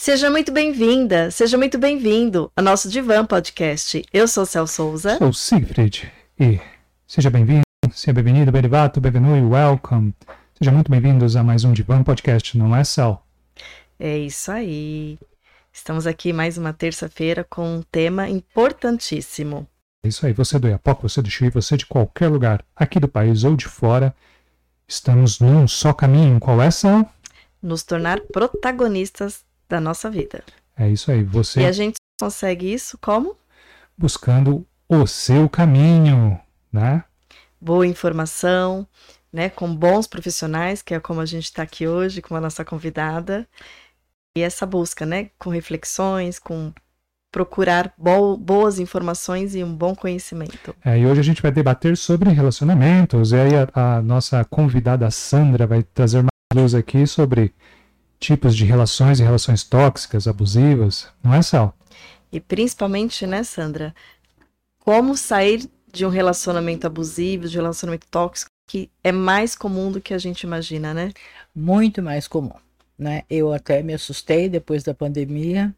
Seja muito bem-vinda, seja muito bem-vindo ao nosso Divan Podcast. Eu sou Cel Souza. Sou Siegfried e seja bem-vindo, seja bem-vindo, bem-vindo, bem-vindo, welcome. Sejam muito bem-vindos a mais um Divan Podcast, não é, Cel? É isso aí. Estamos aqui mais uma terça-feira com um tema importantíssimo. É isso aí, você do Iapoca, você do Chuí, você de qualquer lugar, aqui do país ou de fora, estamos num só caminho. Qual é, Cel? Nos tornar protagonistas da nossa vida. É isso aí, você E a gente consegue isso como? buscando o seu caminho, né? Boa informação, né? Com bons profissionais, que é como a gente está aqui hoje, com a nossa convidada. E essa busca, né? Com reflexões, com procurar bo boas informações e um bom conhecimento. É, e hoje a gente vai debater sobre relacionamentos, e aí a, a nossa convidada Sandra vai trazer uma luz aqui sobre tipos de relações e relações tóxicas, abusivas, não é, Sal? E principalmente, né, Sandra? Como sair de um relacionamento abusivo, de um relacionamento tóxico, que é mais comum do que a gente imagina, né? muito mais comum. Né? Eu até me assustei depois da pandemia,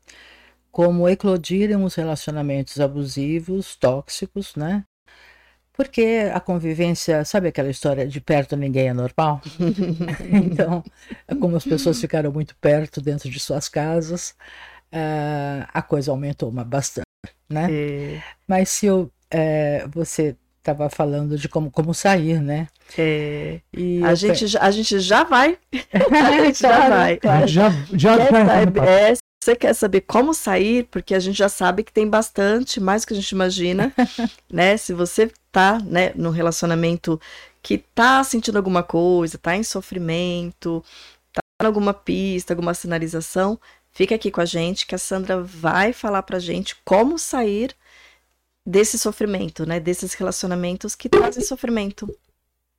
como eclodiram os relacionamentos abusivos, tóxicos, né? Porque a convivência, sabe aquela história de perto ninguém é normal? então, como as pessoas ficaram muito perto dentro de suas casas, ah, a coisa aumentou uma bastante, né? É, Mas se eu, eh, você estava falando de como, como sair, né? é, E a, gente, já- a gente já vai. a gente já vai. Claro. já, já papo. é, você quer saber como sair, porque a gente já sabe que tem bastante, mais do que a gente imagina, né? Se você tá, né, num relacionamento que tá sentindo alguma coisa, tá em sofrimento, tá em alguma pista, alguma sinalização, fica aqui com a gente que a Sandra vai falar pra gente como sair desse sofrimento, né? Desses relacionamentos que trazem sofrimento.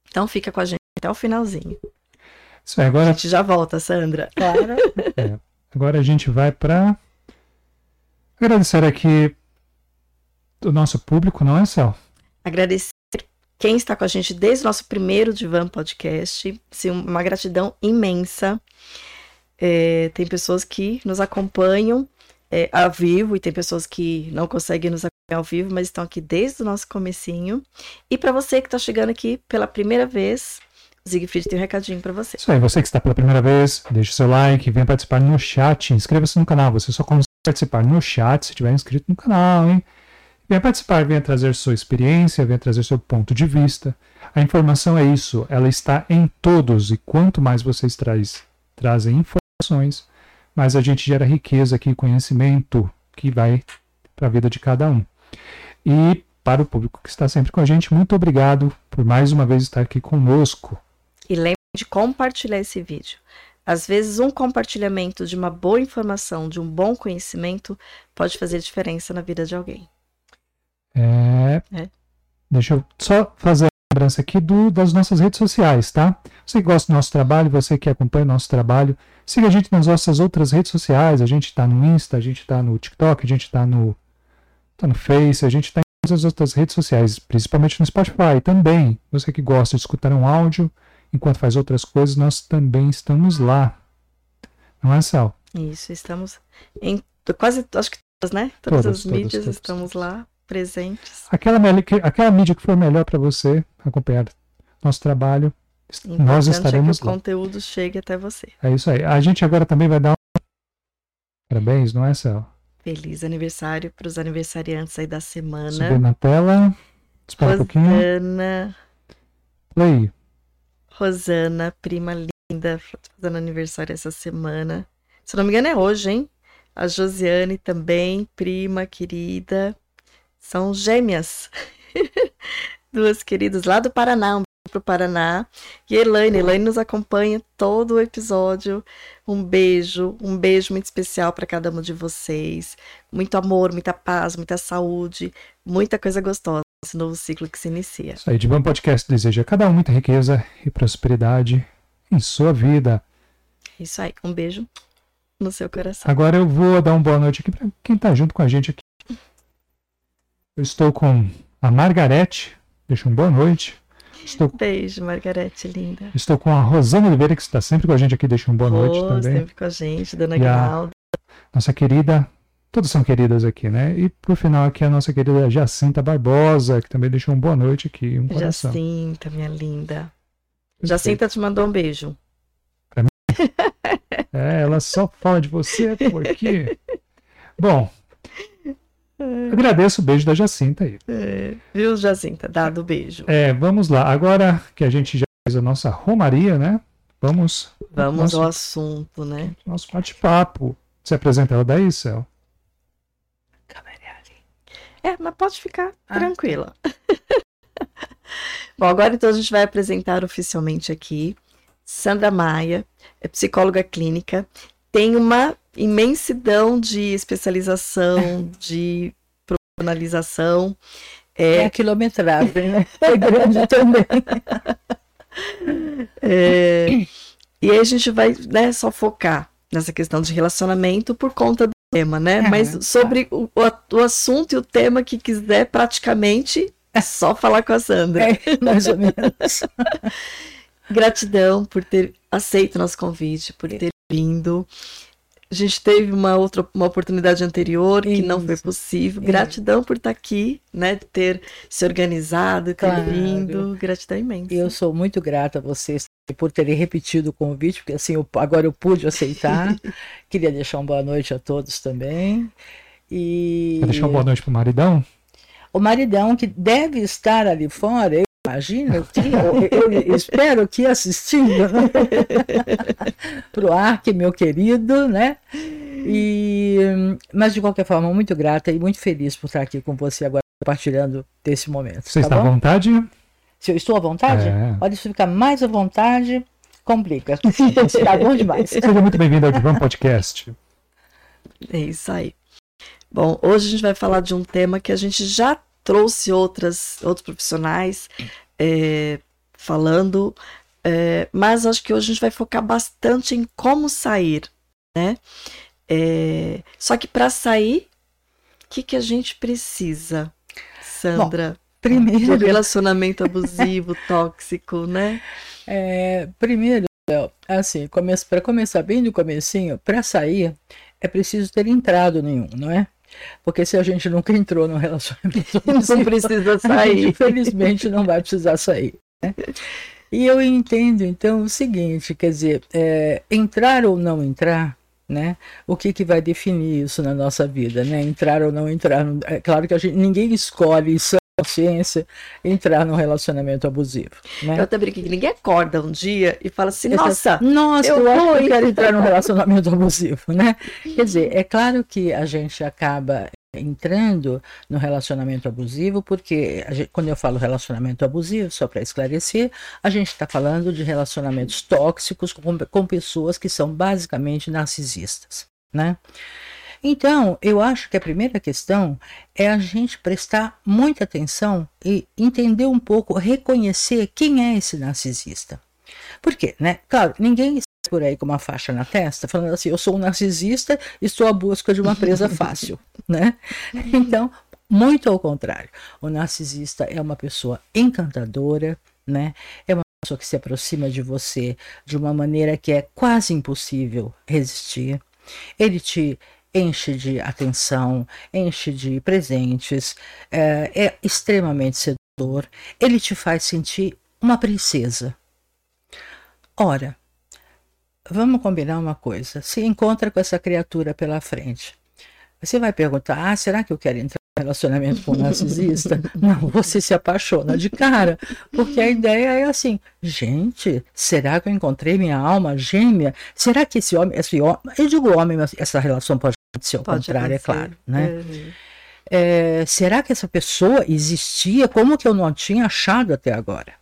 Então fica com a gente até o finalzinho. Isso aí, A agora, gente já volta, Sandra. Claro. agora a gente vai para agradecer aqui o nosso público, não é, Sal? agradecer quem está com a gente desde o nosso primeiro Divan Podcast. Sim, uma gratidão imensa. É, tem pessoas que nos acompanham é, ao vivo e tem pessoas que não conseguem nos acompanhar ao vivo, mas estão aqui desde o nosso comecinho. E para você que está chegando aqui pela primeira vez, Siegfried tem um recadinho para você. Isso aí, você que está pela primeira vez, deixe seu like, venha participar no chat, inscreva-se no canal. Você só consegue participar no chat se estiver inscrito no canal, hein? Venha participar, venha trazer sua experiência, venha trazer seu ponto de vista. A informação é isso, ela está em todos, e quanto mais vocês traz, trazem informações, mais a gente gera riqueza aqui, conhecimento que vai para a vida de cada um. E para o público que está sempre com a gente, muito obrigado por mais uma vez estar aqui conosco. E lembre de compartilhar esse vídeo. Às vezes, um compartilhamento de uma boa informação, de um bom conhecimento, pode fazer diferença na vida de alguém. É, É. Deixa eu só fazer a lembrança aqui do, das nossas redes sociais, tá? Você que gosta do nosso trabalho, você que acompanha o nosso trabalho, siga a gente nas nossas outras redes sociais. A gente tá no Insta, a gente tá no TikTok, a gente tá no, tá no Face, a gente tá em todas as outras redes sociais, principalmente no Spotify também. Você que gosta de escutar um áudio enquanto faz outras coisas, nós também estamos lá. Não é, Sal? Isso, estamos em quase, acho que todas, né? Todas, Todas, as mídias todas, estamos todas. lá, presentes. Aquela, aquela mídia que for melhor para você acompanhar nosso trabalho, est- nós Importante estaremos é que o lá. conteúdo chegue até você. É isso aí. A gente agora também vai dar um... Parabéns, não é, Cel? Feliz aniversário para os aniversariantes aí da Subir semana. na tela. Espera um pouquinho. Rosana, Play. Rosana, prima linda, fazendo aniversário essa semana. Se não me engano, é hoje, hein? A Josiane também, prima querida. São gêmeas. Duas queridas lá do Paraná, um beijo pro Paraná. E Elaine, Elaine nos acompanha todo o episódio. Um beijo, um beijo muito especial para cada um de vocês. Muito amor, muita paz, muita saúde, muita coisa gostosa nesse novo ciclo que se inicia. Isso aí, de bom podcast deseja a cada um muita riqueza e prosperidade em sua vida. Isso aí, um beijo no seu coração. Agora eu vou dar uma boa noite aqui para quem tá junto com a gente aqui. Eu estou com a Margarete. Deixa uma boa noite. Estou, Beijo, Margarete, linda. estou com a Rosana Oliveira, que está sempre com a gente aqui. Deixa uma boa noite Rô, também. sempre com a gente, Dona Guinalda. nossa querida, todas são queridas aqui, né? E por final aqui a nossa querida Jacinta Barbosa, que também deixou uma boa noite aqui, um coração. Jacinta, minha linda. Jacinta te mandou um beijo. É, ela só fala de você porque. Bom, agradeço o beijo da Jacinta aí. É, viu, Jacinta? Dado beijo. É, vamos lá. Agora que a gente já fez a nossa romaria, né? Vamos. Vamos nosso, ao assunto, né? Nosso bate-papo. Você apresenta ela daí, Céu? É, mas pode ficar ah. tranquila. Bom, agora então a gente vai apresentar oficialmente aqui Sandra Maia, é psicóloga clínica, tem uma imensidão de especialização, de profissionalização. É, é a quilometragem, né? É grande também. É, e aí a gente vai né, só focar nessa questão de relacionamento por conta do tema, né? É, Mas sobre o, o, o, assunto e o tema que quiser, praticamente é só falar com a Sandra. É, mais ou menos. Gratidão por ter aceito o nosso convite, por ter vindo. A gente teve uma outra uma oportunidade anterior que Isso. não foi possível. Gratidão por estar aqui, né? Ter se organizado, ter claro. vindo. Gratidão imensa. Eu sou muito grata a vocês por terem repetido o convite, porque assim eu, agora eu pude aceitar. Queria deixar uma boa noite a todos também. E... Quer deixar uma boa noite para o maridão? O maridão que deve estar ali fora, Imagina, eu, eu, espero que assistindo né? para o Arque, meu querido, né? E, mas de qualquer forma, muito grata e muito feliz por estar aqui com você agora, compartilhando desse momento. Você tá está bom? à vontade? Se eu estou à vontade? É. Pode ficar mais à vontade, complica. Está bom demais. Seja muito bem-vindo ao Divan Podcast. É isso aí. Bom, hoje a gente vai falar de um tema que a gente já trouxe outras, outros profissionais é, falando, é, mas acho que hoje a gente vai focar bastante em como sair, né? É, só que para sair, o que, que a gente precisa, Sandra? Bom, primeiro, de relacionamento abusivo, tóxico, né? É, primeiro, assim, para começar bem do comecinho, para sair é preciso ter entrado nenhum, não é? Porque se a gente nunca entrou no relacionamento, não precisa sair. Infelizmente não vai precisar sair. Né? E eu entendo então o seguinte, quer dizer, é, entrar ou não entrar, né? O que, que vai definir isso na nossa vida, né? Entrar ou não entrar. É claro que a gente, ninguém escolhe isso consciência entrar num relacionamento abusivo. Né? Eu até brinquei que ninguém acorda um dia e fala assim, nossa, nossa, eu, eu acho que eu quero entrar num relacionamento abusivo, né? Quer dizer, é claro que a gente acaba entrando no relacionamento abusivo, porque gente, quando eu falo relacionamento abusivo, só para esclarecer, a gente está falando de relacionamentos tóxicos com, com pessoas que são basicamente narcisistas, né? Então, eu acho que a primeira questão é a gente prestar muita atenção e entender um pouco, reconhecer quem é esse narcisista. Por quê? Né? Claro, ninguém está por aí com uma faixa na testa falando assim, eu sou um narcisista e estou à busca de uma presa fácil, né? Então, muito ao contrário. O narcisista é uma pessoa encantadora, né? É uma pessoa que se aproxima de você de uma maneira que é quase impossível resistir. Ele te enche de atenção, enche de presentes, é, é extremamente sedutor, ele te faz sentir uma princesa. Ora, vamos combinar uma coisa: se encontra com essa criatura pela frente, você vai perguntar: ah, será que eu quero entrar relacionamento com um narcisista? Não, você se apaixona de cara, porque a ideia é assim: gente, será que eu encontrei minha alma gêmea? Será que esse homem, esse homem, eu digo homem, mas essa relação pode se ao Pode contrário, é acontecer. é claro. Né? Uhum. É, será que essa pessoa existia? Como que eu não tinha achado até agora?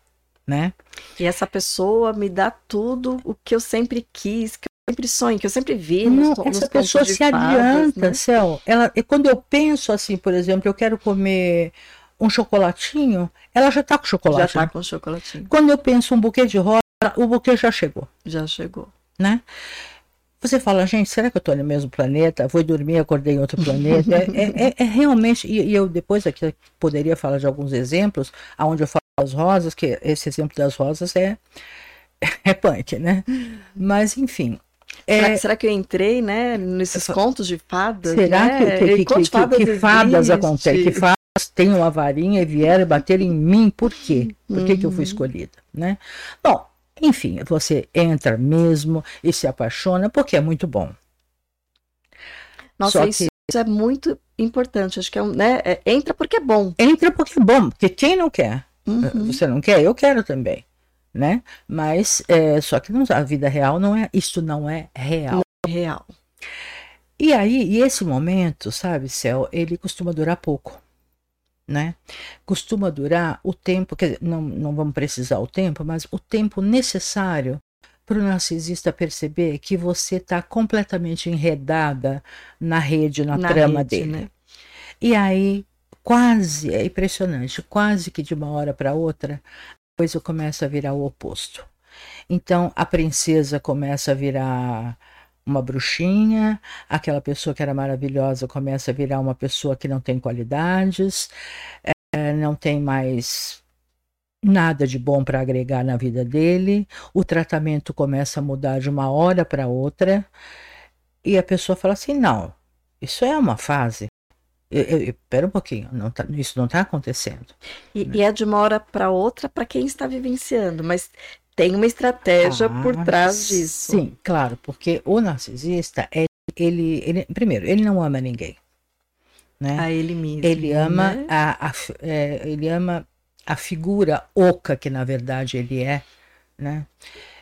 Né? E essa pessoa me dá tudo o que eu sempre quis, que sempre sonho, que eu sempre vi. Não, nos, essa nos pessoa se fadas, adianta, né? Céu. Ela, e quando eu penso assim, por exemplo, eu quero comer um chocolatinho, ela já está com chocolate. Já está com chocolatinho. Quando eu penso um buquê de rosa, o buquê já chegou. Já chegou. Né? Você fala, gente, será que eu estou no mesmo planeta? Vou dormir, acordei em outro planeta? é, é, é, realmente, e, e, eu depois aqui poderia falar de alguns exemplos, onde eu falo das rosas, que esse exemplo das rosas é, é punk, né? Mas, enfim, será, será, que eu entrei, né, nesses contos de fadas? Será né? que, que, que, fadas, que fadas acontecem? Que fadas têm uma varinha e vieram bater em mim? Por quê? Por que, uhum. que eu fui uhum. escolhida? Né? Bom, enfim, você entra mesmo e se apaixona porque é muito bom. Nossa, Só isso, que... isso é muito importante. Acho que é um, né? É, entra porque é bom. Entra porque é bom, porque quem não quer? Uhum. Você não quer? Eu quero também né? Mas é, só que não, a vida real não é, isso não é real. Não é real. E aí, e esse momento, sabe, Céu, ele costuma durar pouco, né? Costuma durar o tempo, quer dizer, não, não vamos precisar o tempo, mas o tempo necessário para o narcisista perceber que você está completamente enredada na rede, na, na trama rede, dele. Né? E aí, quase, é impressionante, quase que de uma hora para outra, coisa começa a virar o oposto. Então a princesa começa a virar uma bruxinha, aquela pessoa que era maravilhosa começa a virar uma pessoa que não tem qualidades, é, não tem mais nada de bom para agregar na vida dele, o tratamento começa a mudar de uma hora para outra, e a pessoa fala assim: não, isso é uma fase. Espera um pouquinho, não tá, isso não está acontecendo. E, né? e, é de uma hora para outra para quem está vivenciando, mas tem uma estratégia ah, por trás disso. Sim, claro, porque o narcisista, é, ele, ele, primeiro, ele não ama ninguém. Né? A ele mesmo. Ele ama, né? a, a é, ele ama a figura oca que na verdade ele é. Né?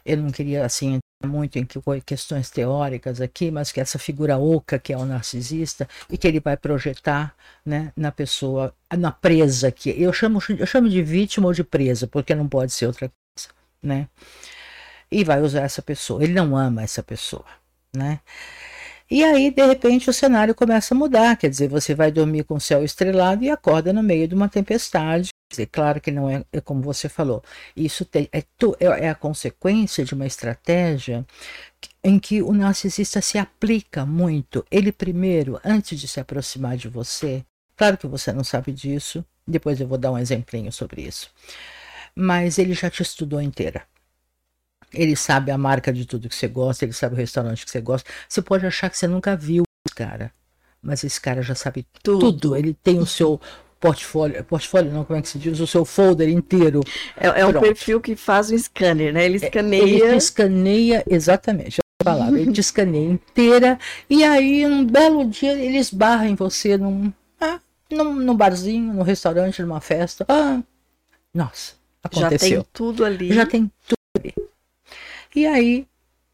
Eu não queria assim muito em questões teóricas aqui, mas que essa figura oca que é o narcisista e que ele vai projetar né, na pessoa, na presa que eu chamo, eu chamo de vítima ou de presa, porque não pode ser outra coisa, né? E vai usar essa pessoa. Ele não ama essa pessoa, né? E aí, de repente, o cenário começa a mudar, quer dizer, você vai dormir com o céu estrelado e acorda no meio de uma tempestade dizer, claro que não é, é como você falou, isso tem, é, é, é a consequência de uma estratégia em que o narcisista se aplica muito. Ele primeiro, antes de se aproximar de você, claro que você não sabe disso, depois eu vou dar um exemplinho sobre isso, mas ele já te estudou inteira. Ele sabe a marca de tudo que você gosta, ele sabe o restaurante que você gosta. Você pode achar que você nunca viu esse cara, mas esse cara já sabe tudo. tudo. Ele tem o seu portfólio, portfólio não, como é que se diz, o seu folder inteiro. É, é um perfil que faz um scanner, né? Ele é, escaneia. Ele escaneia, exatamente, a palavra, ele te escaneia inteira, e aí um belo dia ele esbarra em você num, ah, num, num barzinho, num restaurante, numa festa. Ah, nossa, aconteceu. Já tem tudo ali. Já tem tudo ali. E aí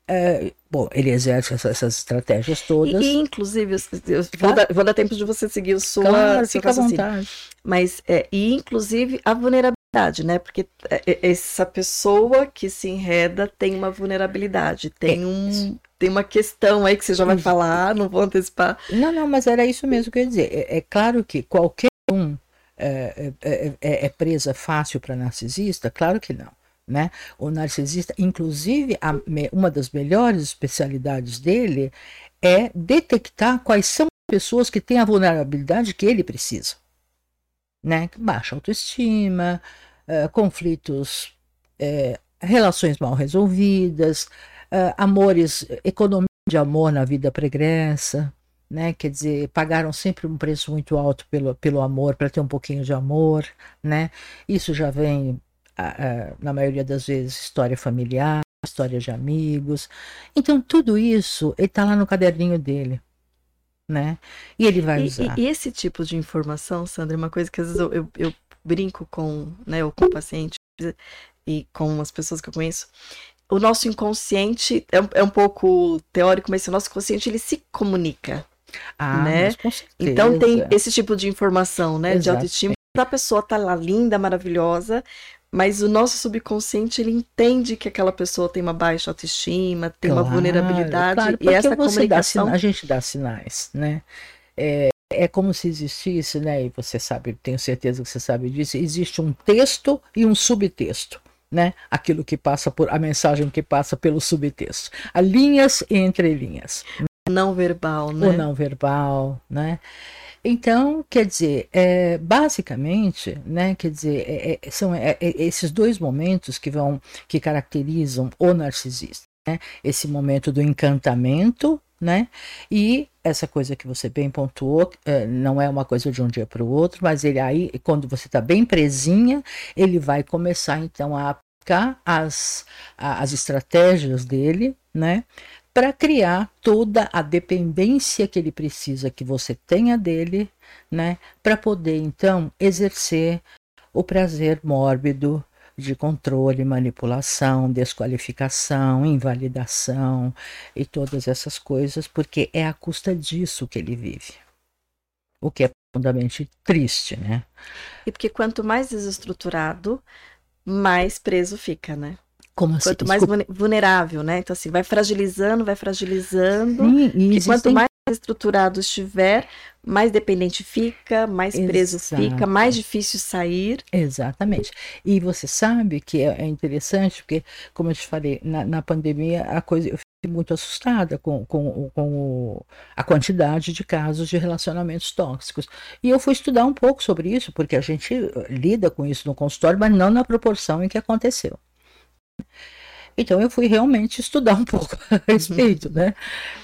é, bom, ele exerce essas, essas estratégias todas. E, inclusive, eu vou, dar, vou, dar, tempo de você seguir o sua, claro, fica à vontade. Mas, é, e inclusive a vulnerabilidade, né? Porque é, é, essa pessoa que se enreda tem uma vulnerabilidade, tem é, um. Tem uma questão aí que você já vai falar, não vou antecipar. Não, não, mas era isso mesmo que eu ia dizer. É, é claro que qualquer um é, é presa fácil para narcisista? Claro que não. Né? O narcisista, inclusive, a, uma das melhores especialidades dele é detectar quais são as pessoas que têm a vulnerabilidade que ele precisa. Né? Baixa autoestima, uh, conflitos, uh, relações mal resolvidas, uh, amores, economia de amor na vida pregressa, né? Quer dizer, pagaram sempre um preço muito alto pelo, pelo amor para ter um pouquinho de amor, né? Isso já vem na maioria das vezes, história familiar, história de amigos. Então, tudo isso, ele está lá no caderninho dele. Né? E ele vai usar. E, esse tipo de informação, Sandra, é uma coisa que às vezes eu, eu, eu brinco com, né, ou com o paciente e com as pessoas que eu conheço. O nosso inconsciente é um, é um pouco teórico, mas o nosso inconsciente ele se comunica. Ah, né? Então tem esse tipo de informação, né, Exato. de autoestima. A pessoa tá lá linda, maravilhosa, mas o nosso subconsciente ele entende que aquela pessoa tem uma baixa autoestima, tem claro, uma vulnerabilidade claro, e essa comunicação a gente dá sinais, né? É, é como se existisse, né? E você sabe, tenho certeza que você sabe disso. Existe um texto e um subtexto, né? Aquilo que passa por a mensagem que passa pelo subtexto, a linhas entre linhas. Não verbal, né? O não verbal, né? Então, quer dizer, é, basicamente, né, quer dizer, é, é, são é, é, esses dois momentos que vão que caracterizam o narcisista. né? Esse momento do encantamento, né? E essa coisa que você bem pontuou, é, não é uma coisa de um dia para o outro, mas ele aí, quando você está bem presinha, ele vai começar então a aplicar as, as estratégias dele, né? Para criar toda a dependência que ele precisa que você tenha dele, né? Para poder então exercer o prazer mórbido de controle, manipulação, desqualificação, invalidação e todas essas coisas, porque é à custa disso que ele vive. O que é profundamente triste, né? E porque quanto mais desestruturado, mais preso fica, né? Como assim? Quanto mais vulnerável, né? Então, assim, vai fragilizando, vai fragilizando. Sim, e existem... quanto mais estruturado estiver, mais dependente fica, mais Exato. preso fica, mais difícil sair. Exatamente. E você sabe que é, é interessante, porque, como eu te falei, na, na pandemia a coisa eu fiquei muito assustada com, com, com a quantidade de casos de relacionamentos tóxicos. E eu fui estudar um pouco sobre isso, porque a gente lida com isso no consultório, mas não na proporção em que aconteceu. Então eu fui realmente estudar um pouco a respeito, né?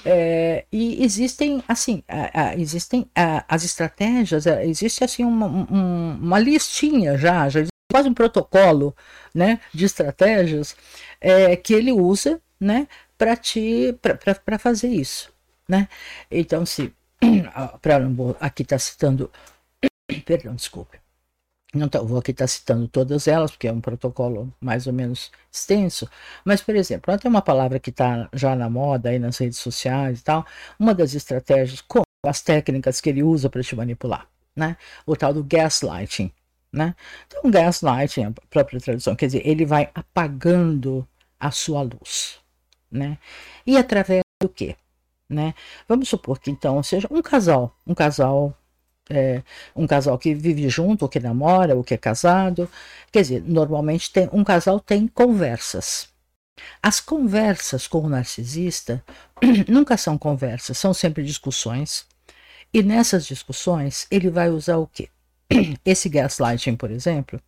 É, e existem, assim, a, a, existem a, as estratégias, é, existe assim uma, um, uma listinha já, já existe quase um protocolo, né, de estratégias é, que ele usa, né, para te, para fazer isso, né? Então se, para aqui está citando, perdão, desculpe. Não tá, vou aqui estar tá citando todas elas, porque é um protocolo mais ou menos extenso, mas, por exemplo, tem uma palavra que está já na moda aí nas redes sociais e tal, uma das estratégias, com as técnicas que ele usa para te manipular, né? O tal do gaslighting, né? Então, gaslighting, a própria tradução, quer dizer, ele vai apagando a sua luz, né? E através do quê? Né? Vamos supor que então seja um casal, um casal é, um casal que vive junto, ou que namora, ou que é casado. Quer dizer, normalmente tem, um casal tem conversas. As conversas com o narcisista nunca são conversas, são sempre discussões. E nessas discussões, ele vai usar o quê? Esse gaslighting, por exemplo,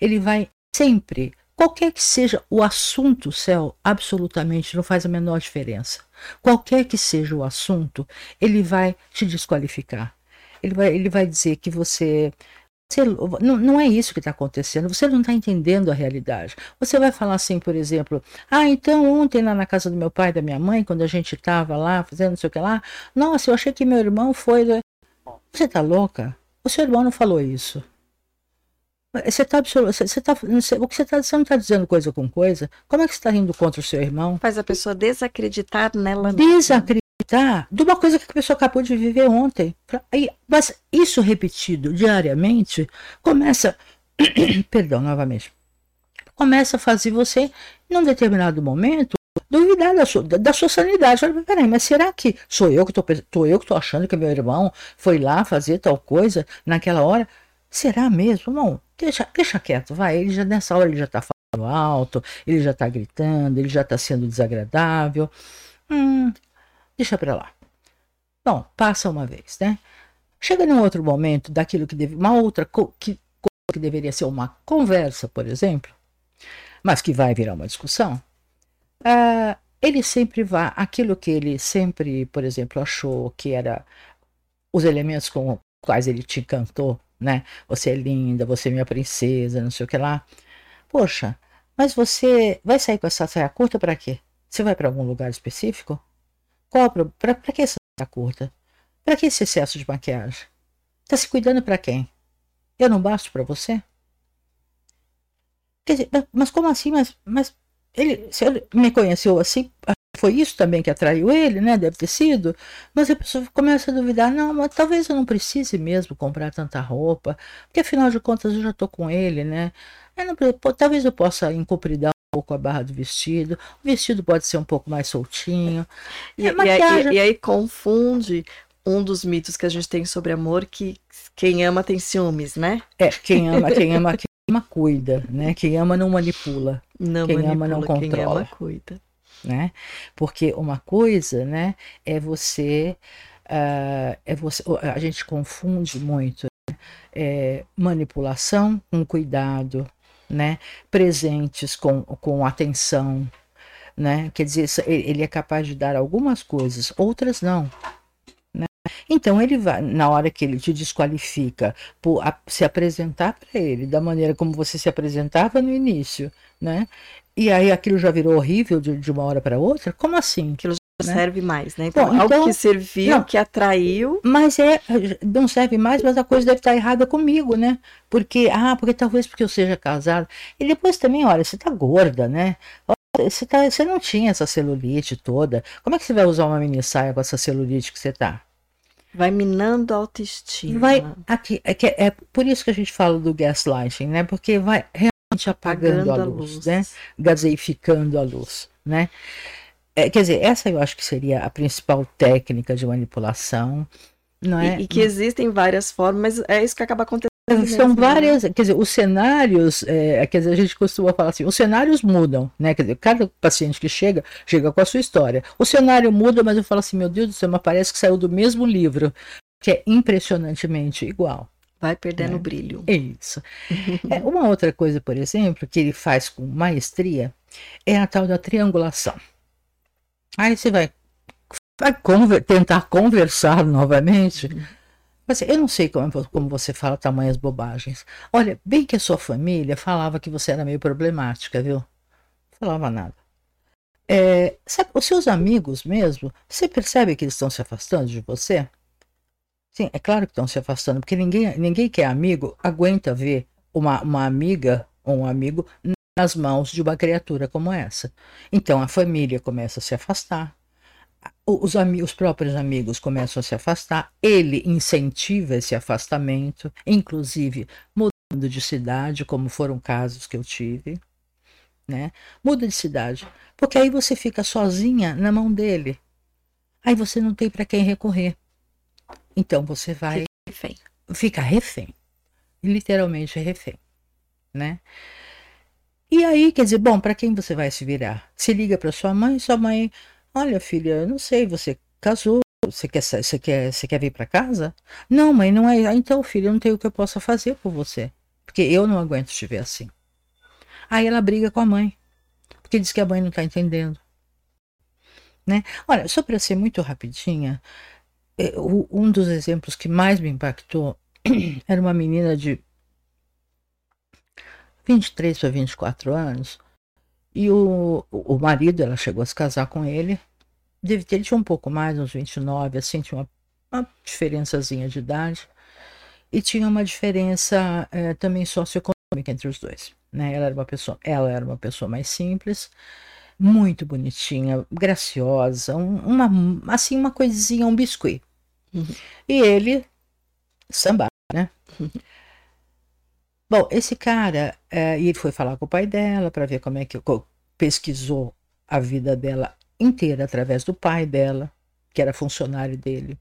ele vai sempre, qualquer que seja o assunto, céu, absolutamente não faz a menor diferença. Qualquer que seja o assunto, ele vai te desqualificar ele vai, ele vai dizer que você você, não, não, é isso que está acontecendo, você não está entendendo a realidade. Você vai falar assim, por exemplo, ah, então ontem lá na casa do meu pai e da minha mãe, quando a gente estava lá fazendo não sei o que lá, nossa, eu achei que meu irmão foi. Você está louca? O seu irmão não falou isso. Você está você tá, o que você está você não está dizendo coisa com coisa? Como é que você está rindo contra o seu irmão? Faz a pessoa desacreditar nela. Desacreditar tá? De uma coisa que a pessoa acabou de viver ontem. Mas isso repetido diariamente começa. perdão, novamente. Começa a fazer você, num determinado momento, duvidar da sua, da sua sanidade. Fala, peraí, mas será que sou eu que estou eu que estou achando que meu irmão foi lá fazer tal coisa naquela hora? Será mesmo? Não, deixa, deixa quieto, vai. Ele já nessa hora ele já está falando alto, ele já está gritando, ele já está sendo desagradável. Hum, deixa para lá. Bom, passa uma vez, né? Chega num outro momento daquilo que deve, uma outra que, que deveria ser uma conversa, por exemplo, mas que vai virar uma discussão. Uh, ele sempre vai, aquilo que ele sempre, por exemplo, achou que era os elementos com os quais ele te encantou, né? Você é linda, você é minha princesa, não sei o que lá. Poxa, mas você vai sair com essa saia curta para quê? Você vai para algum lugar específico? Qual para que essa curta? Para que esse excesso de maquiagem? Tá se cuidando para quem? Eu não basto para você? Quer dizer, mas como assim? Mas, mas ele, se ele me conheceu assim, foi isso também que atraiu ele, né? Deve ter sido. Mas a pessoa começa a duvidar, não, mas talvez eu não precise mesmo comprar tanta roupa, porque afinal de contas eu já tô com ele, né? Eu não, talvez eu possa encobridar pouco a barra do vestido. O vestido pode ser um pouco mais soltinho. E, é maquiagem... e, e, aí confunde um dos mitos que a gente tem sobre amor que quem ama tem ciúmes, né? É, quem ama, quem ama, quem ama cuida, né? Quem ama não manipula. Não quem manipula, ama não controla. Quem ama cuida. Né? Porque uma coisa, né, é você, uh, é você, a gente confunde muito né? é, manipulação com cuidado, né? presentes com, com atenção, né? Quer dizer, ele é capaz de dar algumas coisas, outras não. Né? Então ele vai, na hora que ele te desqualifica por a, se apresentar para ele da maneira como você se apresentava no início, né? E aí aquilo já virou horrível de, de uma hora para outra? Como assim? Aquilo já né? serve mais, né? Então, Bom, algo então, que serviu, não, que atraiu. Mas é, não serve mais, mas a coisa deve estar errada comigo, né? Porque, ah, porque talvez porque eu seja casada. E depois também, olha, você tá gorda, né? Você, tá, você não tinha essa celulite toda. Como é que você vai usar uma mini saia com essa celulite que você tá? Vai minando a autoestima. Vai, aqui, é, é por isso que a gente fala do gaslighting, né? Porque vai apagando, apagando a, luz, a luz, né? Gaseificando a luz, né? É, quer dizer, essa eu acho que seria a principal técnica de manipulação. Não é? e, e que existem várias formas, mas é isso que acaba acontecendo. São mesmo, né? várias, né? quer dizer, os cenários, é, quer dizer, a gente costuma falar assim, os cenários mudam, né? Quer dizer, cada paciente que chega, chega com a sua história. O cenário muda, mas eu falo assim, meu Deus do céu, mas parece que saiu do mesmo livro, que é impressionantemente igual. Vai perdendo o né? brilho. É isso. é, uma outra coisa, por exemplo, que ele faz com maestria é a tal da triangulação. Aí você vai, vai conver, tentar conversar novamente. Mas eu não sei como, como você fala tamanhas bobagens. Olha, bem que a sua família falava que você era meio problemática, viu? Não falava nada. É, sabe, os seus amigos mesmo, você percebe que eles estão se afastando de você? Sim, é claro que estão se afastando, porque ninguém, ninguém que é amigo aguenta ver uma, uma amiga ou um amigo nas mãos de uma criatura como essa. Então a família começa a se afastar, os, os próprios amigos começam a se afastar, ele incentiva esse afastamento, inclusive mudando de cidade, como foram casos que eu tive. Né? Muda de cidade, porque aí você fica sozinha na mão dele. Aí você não tem para quem recorrer. Então você vai fica refém. Fica refém. Literalmente refém, né? E aí, quer dizer, bom, para quem você vai se virar? Se liga para sua mãe, sua mãe, olha, filha, não sei, você casou, você quer, você quer, você quer vir para casa? Não, mãe, não é. Então, filha, não tem o que eu possa fazer por você, porque eu não aguento estiver assim. Aí ela briga com a mãe, porque diz que a mãe não está entendendo. Né? Olha, só para ser muito rapidinha, um dos exemplos que mais me impactou era uma menina de 23 para 24 anos. E o, o marido, ela chegou a se casar com ele. Deve ter, tinha um pouco mais, uns 29, assim, tinha uma, uma diferençazinha de idade. E tinha uma diferença é, também socioeconômica entre os dois. Né? Ela, era uma pessoa, ela era uma pessoa mais simples, muito bonitinha, graciosa, um, uma, assim, uma coisinha, um biscuit. Uhum. E ele, samba, né? Uhum. Bom, esse cara, é, ele foi falar com o pai dela para ver como é que pesquisou a vida dela inteira através do pai dela, que era funcionário dele.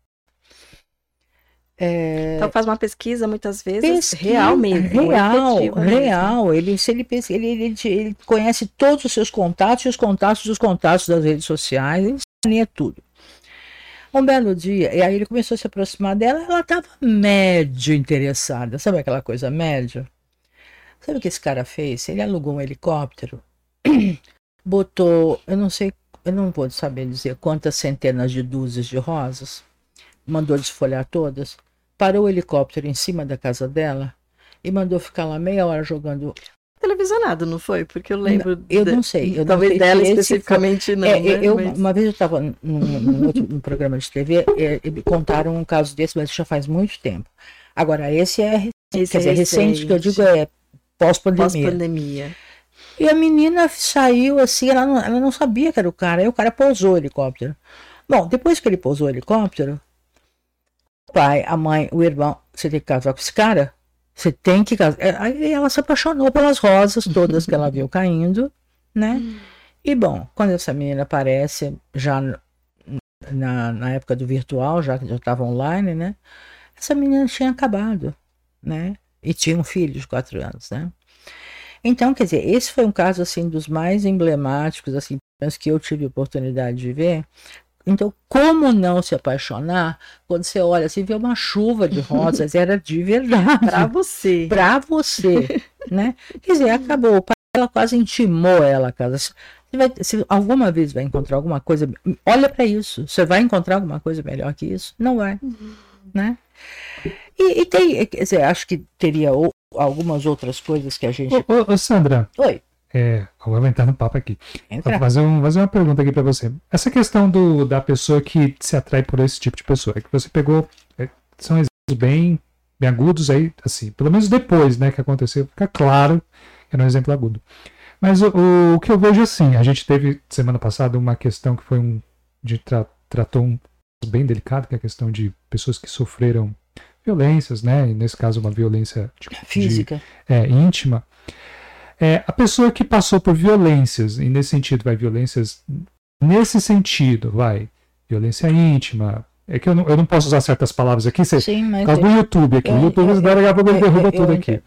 É... Então faz uma pesquisa muitas vezes pesquisa, real mesmo. Real, real. Mesmo. Ele, se ele, ele, ele, ele, conhece todos os seus contatos e os contatos dos contatos das redes sociais, ele sabe tudo. Um belo dia, e aí ele começou a se aproximar dela, ela estava médio interessada. Sabe aquela coisa médio? Sabe o que esse cara fez? Ele alugou um helicóptero, botou, eu não sei, eu não vou saber dizer quantas centenas de dúzias de rosas, mandou desfolhar todas, parou o helicóptero em cima da casa dela e mandou ficar lá meia hora jogando televisionado, não foi? Porque eu lembro. Não, eu não sei. Eu talvez não sei dela especificamente não. É, né? eu, mas... Uma vez eu estava num, num, programa de TV é, e me contaram um caso desse, mas já faz muito tempo. Agora, esse é, esse quer é dizer, recente. recente, que eu digo é pós-pandemia. Pós-pandemia. E a menina saiu assim, ela não, ela não sabia que era o cara, aí o cara pousou o helicóptero. Bom, depois que ele pousou o helicóptero, pai, a mãe, o irmão, você tem que casar com esse cara? Você tem que casar. É, aí ela se apaixonou pelas rosas todas que ela viu caindo, né? Hum. E bom, quando essa menina aparece, já na, na época do virtual, já que já estava online, né? Essa menina tinha acabado, né? e tinha um filho de quatro anos, né? Então, quer dizer, esse foi um caso assim dos mais emblemáticos assim que eu tive oportunidade de ver. Então, como não se apaixonar quando você olha assim, vê uma chuva de rosas, era de verdade. Para você. Para você, né? Quer dizer, acabou. Ela quase intimou ela, casa. Você vai, se alguma vez vai encontrar alguma coisa, olha para isso. Você vai encontrar alguma coisa melhor que isso? Não vai, uhum. né? E, e, tem, quer dizer, acho que teria ou, algumas outras coisas que a gente. Ô, ô, ô Sandra. Oi. É, vou entrar no papo aqui. Vou fazer, um, fazer uma pergunta aqui para você. Essa questão do, da pessoa que se atrai por esse tipo de pessoa, é que você pegou. É, são exemplos bem, bem agudos aí, assim, pelo menos depois né, que aconteceu, fica claro que era um exemplo agudo. Mas o, o, o, que eu vejo assim, a gente teve semana passada uma questão que foi um. de tra, tratou um bem delicado, que é a questão de pessoas que sofreram violências, né? E nesse caso, uma violência de, física, de, é, íntima. É, a pessoa que passou por violências, e nesse sentido, vai, violências nesse sentido, vai, violência íntima. É que eu não, eu não posso usar certas palavras aqui, você, Sim, mas por causa do YouTube aqui. o YouTube, eu, daqui a pouco ele derruba eu, tudo aqui.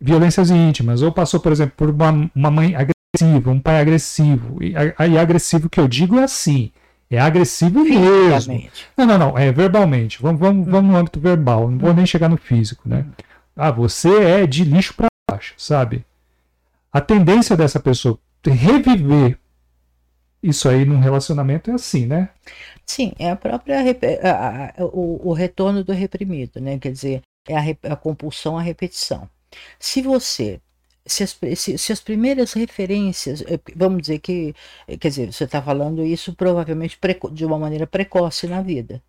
Violências íntimas, ou passou, por exemplo, por uma, uma mãe agressiva, um pai agressivo. E, aí, agressivo que eu digo é assim. É agressivo mesmo. Não, não, não. É verbalmente. Vamos, vamos, vamos no âmbito verbal. Não vou nem chegar no físico, né? Ah, você é de lixo para baixo, sabe? A tendência dessa pessoa reviver isso aí num relacionamento é assim, né? Sim, é a própria a, a, o, o, retorno do reprimido, né? Quer dizer, é a, a compulsão à repetição. Se você se as, se, se as, primeiras referências, eh, vamos dizer que, quer dizer, você está falando isso provavelmente de uma maneira precoce na vida.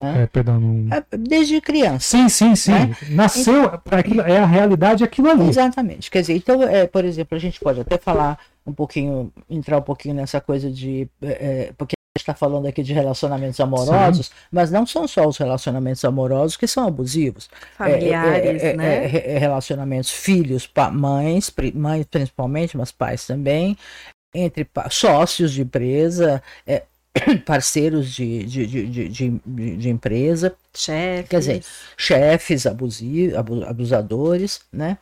Né? É, perdão, não... É, desde criança. Sim, sim, sim. Né? Nasceu, então, aquilo, é a realidade aquilo ali. Exatamente. Quer dizer, então, é, por exemplo, a gente pode até falar um pouquinho, entrar um pouquinho nessa coisa de. É, porque a gente está falando aqui de relacionamentos amorosos, sim. mas não são só os relacionamentos amorosos que são abusivos. Familiares, é, né? relacionamentos filhos, mães, mães principalmente, mas pais também entre sócios de empresa, é, parceiros de, de, de, de, de empresa, chefes. quer dizer, chefes abusadores, né?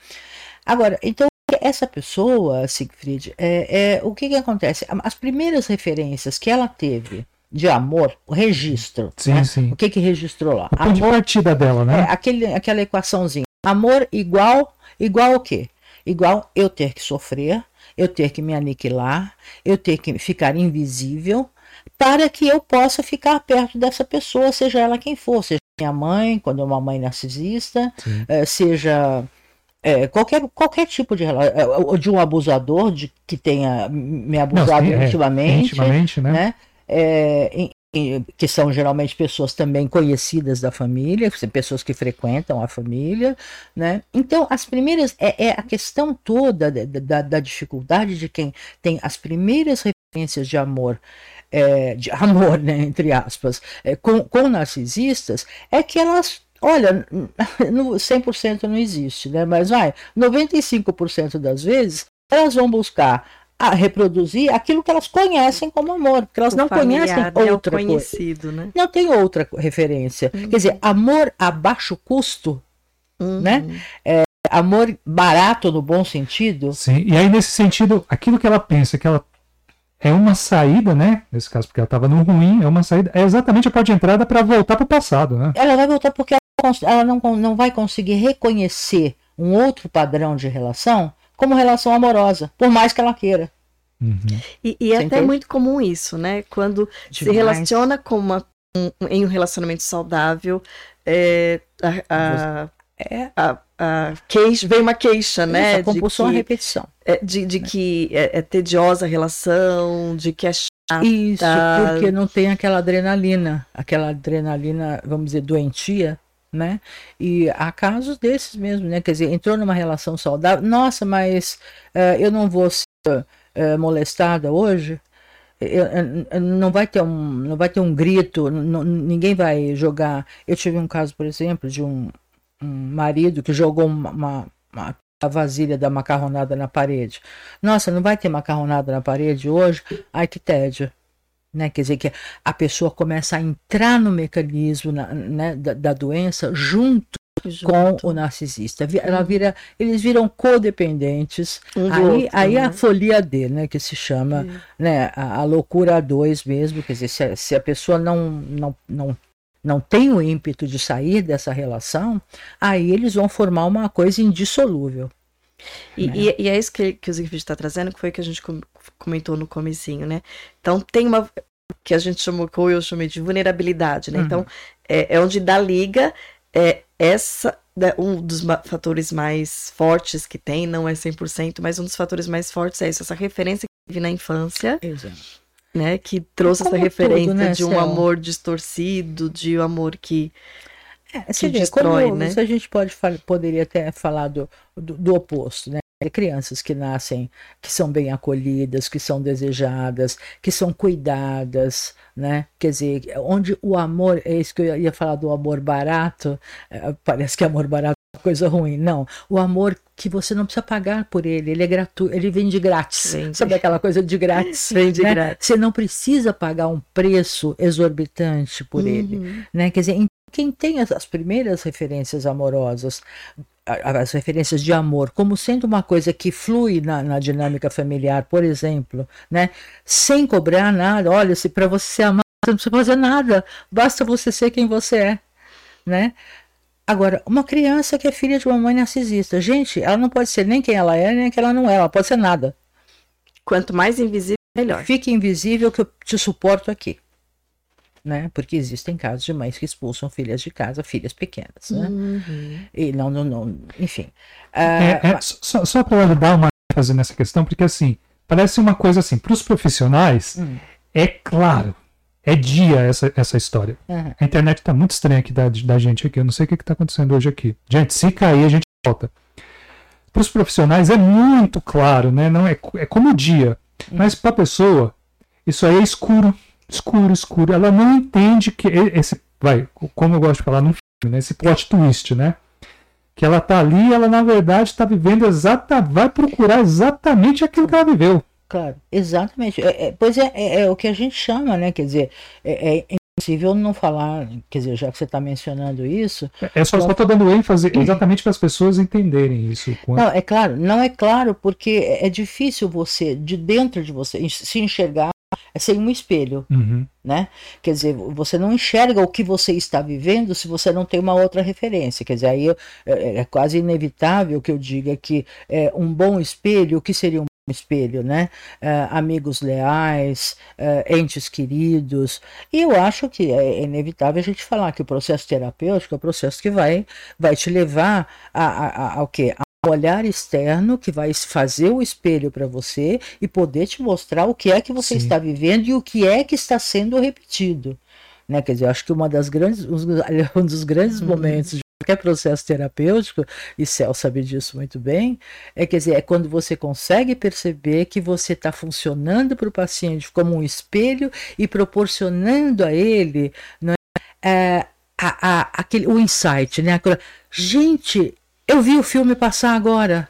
Agora, então essa pessoa, Siegfried, é, é, o que, que acontece? As primeiras referências que ela teve de amor, o registro. Sim, né? sim. O que que registrou lá? O amor, de partida dela, né? É, aquele, aquela equaçãozinha. Amor igual, igual o quê? Igual eu ter que sofrer, eu ter que me aniquilar, eu ter que ficar invisível, para que eu possa ficar perto dessa pessoa, seja ela quem for, seja minha mãe, quando é uma mãe narcisista, é, seja é, qualquer, qualquer tipo de é, de um abusador de, que tenha me abusado Não, sim, intimamente, intimamente, né? né? Em, em, que são geralmente pessoas também conhecidas da família, pessoas que frequentam a família, né? Então, as primeiras é, é a questão toda da, da, da dificuldade de quem tem as primeiras referências de amor é, de amor, né, entre aspas, é, com, com narcisistas, é que elas Olha, 100% não existe, né? Mas vai, 95% das vezes elas vão buscar a reproduzir aquilo que elas conhecem como amor, porque elas o não conhecem né, outra conhecido, coisa. Né? Não tem outra referência. Uhum. Quer dizer, amor a baixo custo, uhum. né? É, amor barato no bom sentido. Sim, e aí nesse sentido, aquilo que ela pensa que ela é uma saída, né? Nesse caso, porque ela estava no ruim, é uma saída, é exatamente a porta de entrada para voltar para o passado, né? Ela vai voltar porque ela não, não vai conseguir reconhecer um outro padrão de relação como relação amorosa, por mais que ela queira. Uhum. E, e é até muito comum isso, né? Quando Demais. se relaciona com uma, um, em um relacionamento saudável, é, a, a, é. a a queixa, vem uma queixa, né? Isso, a compulsão à repetição. É, de, de né? que é, é, tediosa a relação, de que é chata. Isso, porque não tem aquela adrenalina, aquela adrenalina, vamos dizer, doentia, né? E há casos desses mesmo, né? Quer dizer, entrou numa relação saudável, nossa, mas uh, eu não vou ser uh, molestada hoje, não vai ter um não vai ter um grito não, ninguém vai jogar eu tive um caso por exemplo de um um marido que jogou uma, uma, uma a vasilha da macarronada na parede. Nossa, não vai ter macarronada na parede hoje? Ai, que tédio. Né? Quer dizer que a pessoa começa a entrar no mecanismo na, né, da, da, doença junto, junto, com o narcisista. Ela vira, eles viram codependentes. Um aí, outro, aí né? a folia D, né, que se chama, é. né, a, a loucura a dois mesmo. Quer dizer, se a, se a pessoa não, não, não não tem o ímpeto de sair dessa relação, aí eles vão formar uma coisa indissolúvel. E, né? e, e é isso que, que o Zigfried está trazendo, que foi o que a gente com- comentou no comecinho, né? Então tem uma que a gente chamou, que eu chamei de vulnerabilidade, né? Uhum. Então é, é onde dá liga é essa né, um dos fatores mais fortes que tem, não é 100%, mas um dos fatores mais fortes é isso, essa referência que teve na infância, Exato. Né? Que trouxe essa referência tudo, né, de um Cel? amor distorcido, de um amor que É, que vê, destrói, como né? a gente pode poderia até falar do, do, do oposto, né? Crianças que nascem, que são bem acolhidas, que são desejadas, que são cuidadas, né? Quer dizer, onde o amor, é isso que eu ia falar do amor barato, eh, parece que amor barato é coisa ruim. Não, o amor que você não precisa pagar por ele, ele é gratuito, ele vem de grátis. Vem de- Sabe aquela coisa de grátis? vem de né? grátis. Você não precisa pagar um preço exorbitante por ele Uhum. né? Quer dizer, em- quem tem as, as primeiras referências amorosas, as referências de amor, como sendo uma coisa que flui na, na dinâmica familiar, por exemplo, né? Sem cobrar nada. Olha, se para você ser amado, você não precisa fazer nada, basta você ser quem você é, né? Agora, uma criança que é filha de uma mãe narcisista, gente, ela não pode ser nem quem ela é, nem quem ela não é, ela pode ser nada. Quanto mais invisível, melhor. Fique invisível que eu te suporto aqui. Né? Porque existem casos de mães que expulsam filhas de casa, filhas pequenas, né? Uhum. E não, não, não, enfim. É, Ah, é, só só para dar uma ênfase nessa questão, porque assim, parece uma coisa assim, para os profissionais, Hum. é claro, é dia essa, essa história. aham. A internet tá muito estranha aqui da, da gente aqui, eu não sei o que, que tá acontecendo hoje aqui. Gente, se cair, a gente volta. Para os profissionais é muito claro, né? Não é, é como o dia. Mas para a pessoa, isso aí é escuro, escuro, escuro. Ela não entende que esse, vai, como eu gosto de falar num filme, né? Esse plot twist, né? Que ela tá ali, ela na verdade está vivendo exata, vai procurar exatamente aquilo que ela viveu. Claro, exatamente. É, é, pois é, é, é o que a gente chama, né? Quer dizer, é, é impossível não falar, quer dizer, já que você está mencionando isso. É só, só tô dando ênfase exatamente para as pessoas entenderem isso. Não, é claro, não é claro porque é é difícil você, de dentro de você, se enxergar é sem um espelho. Uhum. né? Quer dizer, você não enxerga o que você está vivendo se você não tem uma outra referência. Quer dizer, aí é, é quase inevitável que eu diga que é, um bom espelho, o que seria um espelho, né? É, amigos leais, é, entes queridos. E eu acho que é inevitável a gente falar que o processo terapêutico é o processo que vai, vai te levar a, a, a, ao quê? um olhar externo que vai fazer o espelho para você e poder te mostrar o que é que você Sim. está vivendo e o que é que está sendo repetido. Né? Quer dizer, eu acho que uma das grandes, um dos grandes Uhum. momentos qualquer processo terapêutico, e Cel sabe disso muito bem, é quer dizer, é quando você consegue perceber que você está funcionando para o paciente como um espelho e proporcionando a ele não é, é, a, a, aquele, o insight, né? Aquela, gente, eu vi o filme passar agora.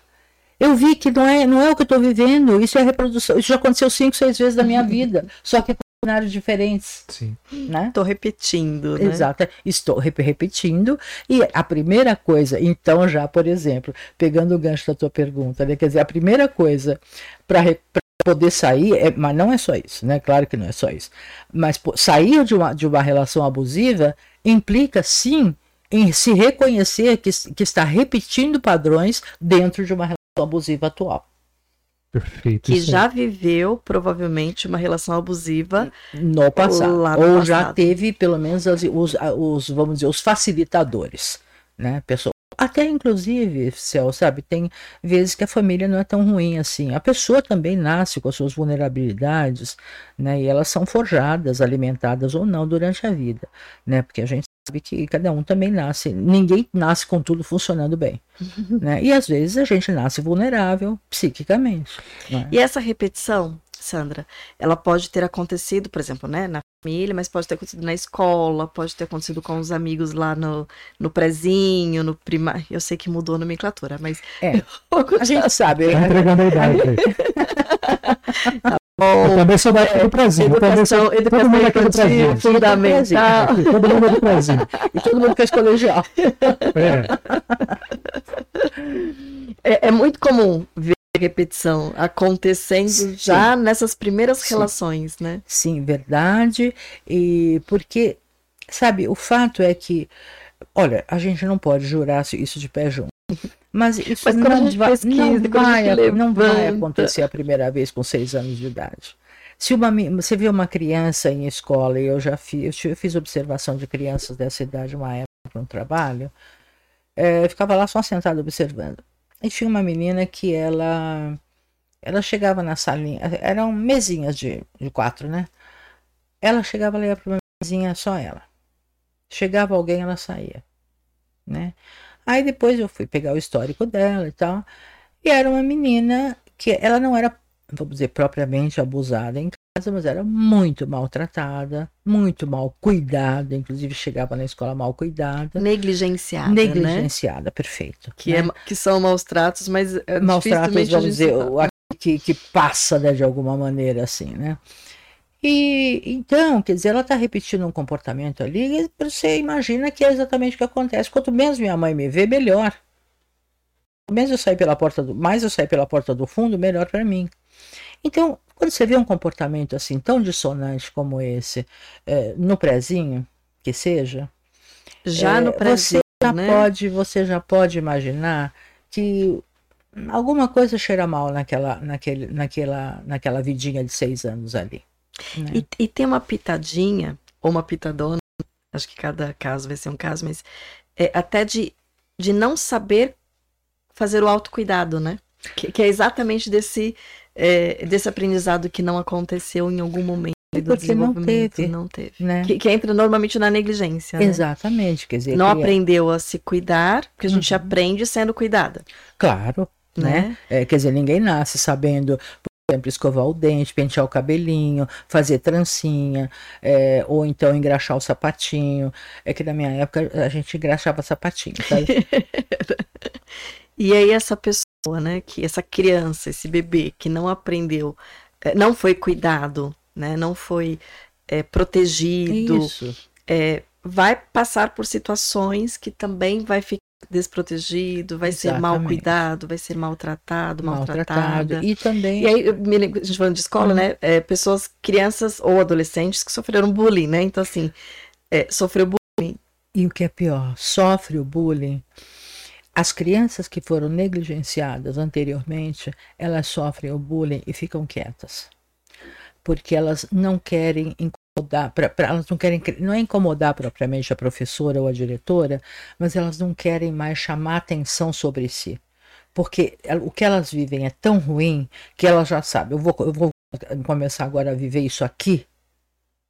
Eu vi que não é, não é o que eu estou vivendo. Isso é reprodução. Isso já aconteceu cinco, seis vezes na minha vida. Só que cenários diferentes, Sim. né? Tô repetindo, né? Exato. Estou rep- repetindo. E a primeira coisa, então, já, por exemplo, pegando o gancho da tua pergunta, né? Quer dizer, a primeira coisa para poder sair, é- mas não é só isso, né? Claro que não é só isso. Mas pô, sair de uma, de uma relação abusiva implica, sim, em se reconhecer que, que está repetindo padrões dentro de uma relação abusiva atual. Perfeito. Que já viveu, provavelmente, uma relação abusiva. no passado. Lá no ou já passado. teve, pelo menos, os, os, vamos dizer, os facilitadores, né? Até, inclusive, Céu, sabe, tem vezes que a família não é tão ruim assim. A pessoa também nasce com as suas vulnerabilidades, né? E elas são forjadas, alimentadas ou não durante a vida, né? Porque a gente sabe que cada um também nasce, ninguém nasce com tudo funcionando bem, né? E às vezes a gente nasce vulnerável psiquicamente. né? E essa repetição, Sandra, ela pode ter acontecido, por exemplo, né, na família, mas pode ter acontecido na escola, pode ter acontecido com os amigos lá no, no prezinho, no primário. Eu sei que mudou a nomenclatura, mas. É. A gente sabe, Tá entregando a idade aí. Eu também sou da época do Brasil. eu também sou- Educação, todo mundo aqui do educação Brasil. fundamental. Todo mundo é do Brasil. e todo mundo fez colegial. É, É, é muito comum ver repetição acontecendo Sim. já nessas primeiras Sim. relações, né? Sim, verdade. E porque, sabe, o fato é que, olha, a gente não pode jurar isso de pé junto. Mas isso Mas não, vai, pesquisa, não, vai, não vai acontecer a primeira vez com seis anos de idade. Se uma, você vê uma criança em escola, e eu já fiz, eu fiz observação de crianças dessa idade uma época no trabalho, eu ficava lá só sentada observando. E tinha uma menina que ela, ela chegava na salinha, eram mesinhas de, de quatro, né? Ela chegava lá para uma mesinha só ela. Chegava alguém, ela saía, né? Aí depois eu fui pegar o histórico dela e tal. E era uma menina que ela não era, vamos dizer, propriamente abusada em casa, mas era muito maltratada, muito mal cuidada, inclusive chegava na escola mal cuidada, Negligenciada, né? negligenciada, perfeito. Que, né? é, que são maus tratos, mas é maus tratos, vamos dizer, o- que, que passa né, de alguma maneira assim, né? E então, quer dizer, ela está repetindo um comportamento ali, e você imagina que é exatamente o que acontece. Quanto menos minha mãe me vê, melhor. Quanto menos eu sair pela porta do, mais eu sair pela porta do fundo, melhor para mim. Então, quando você vê um comportamento assim tão dissonante como esse eh, no prezinho, que seja, Já é, no você Brasil, já né? pode, você já pode imaginar que alguma coisa cheira mal naquela, naquele, naquela, naquela vidinha de seis anos ali. né? E, e tem uma pitadinha, ou uma pitadona, acho que cada caso vai ser um caso, mas é, até de, de não saber fazer o autocuidado, né? Que, que é exatamente desse, é, desse aprendizado que não aconteceu em algum momento do Porque não desenvolvimento. teve. Não teve. Né? Que, que entra normalmente na negligência, né? Exatamente, quer dizer, Não cria- aprendeu a se cuidar, porque a gente Uhum. aprende sendo cuidada, claro, né? né? É, quer dizer, ninguém nasce sabendo, por exemplo, escovar o dente, pentear o cabelinho, fazer trancinha, é, ou então engraxar o sapatinho. É que na minha época a gente engraxava sapatinho, sabe? E aí essa pessoa, né, que essa criança, esse bebê que não aprendeu, eh, não foi cuidado, né, não foi eh, protegido, eh, vai passar por situações que também vai ficar desprotegido, vai ser mal Exatamente. cuidado, vai ser maltratado, maltratada. Maltratado. E também. E aí, a gente falando de escola, Uhum. né? é, pessoas, crianças ou adolescentes que sofreram bullying, né? Então, assim, é, sofreu bullying. E o que é pior, sofre o bullying. As crianças que foram negligenciadas anteriormente, elas sofrem o bullying e ficam quietas. Porque elas não querem incomodar, pra, pra- elas não querem, não é incomodar propriamente a professora ou a diretora, mas elas não querem mais chamar atenção sobre si. Porque o que elas vivem é tão ruim que elas já sabem, eu vou, eu vou começar agora a viver isso aqui,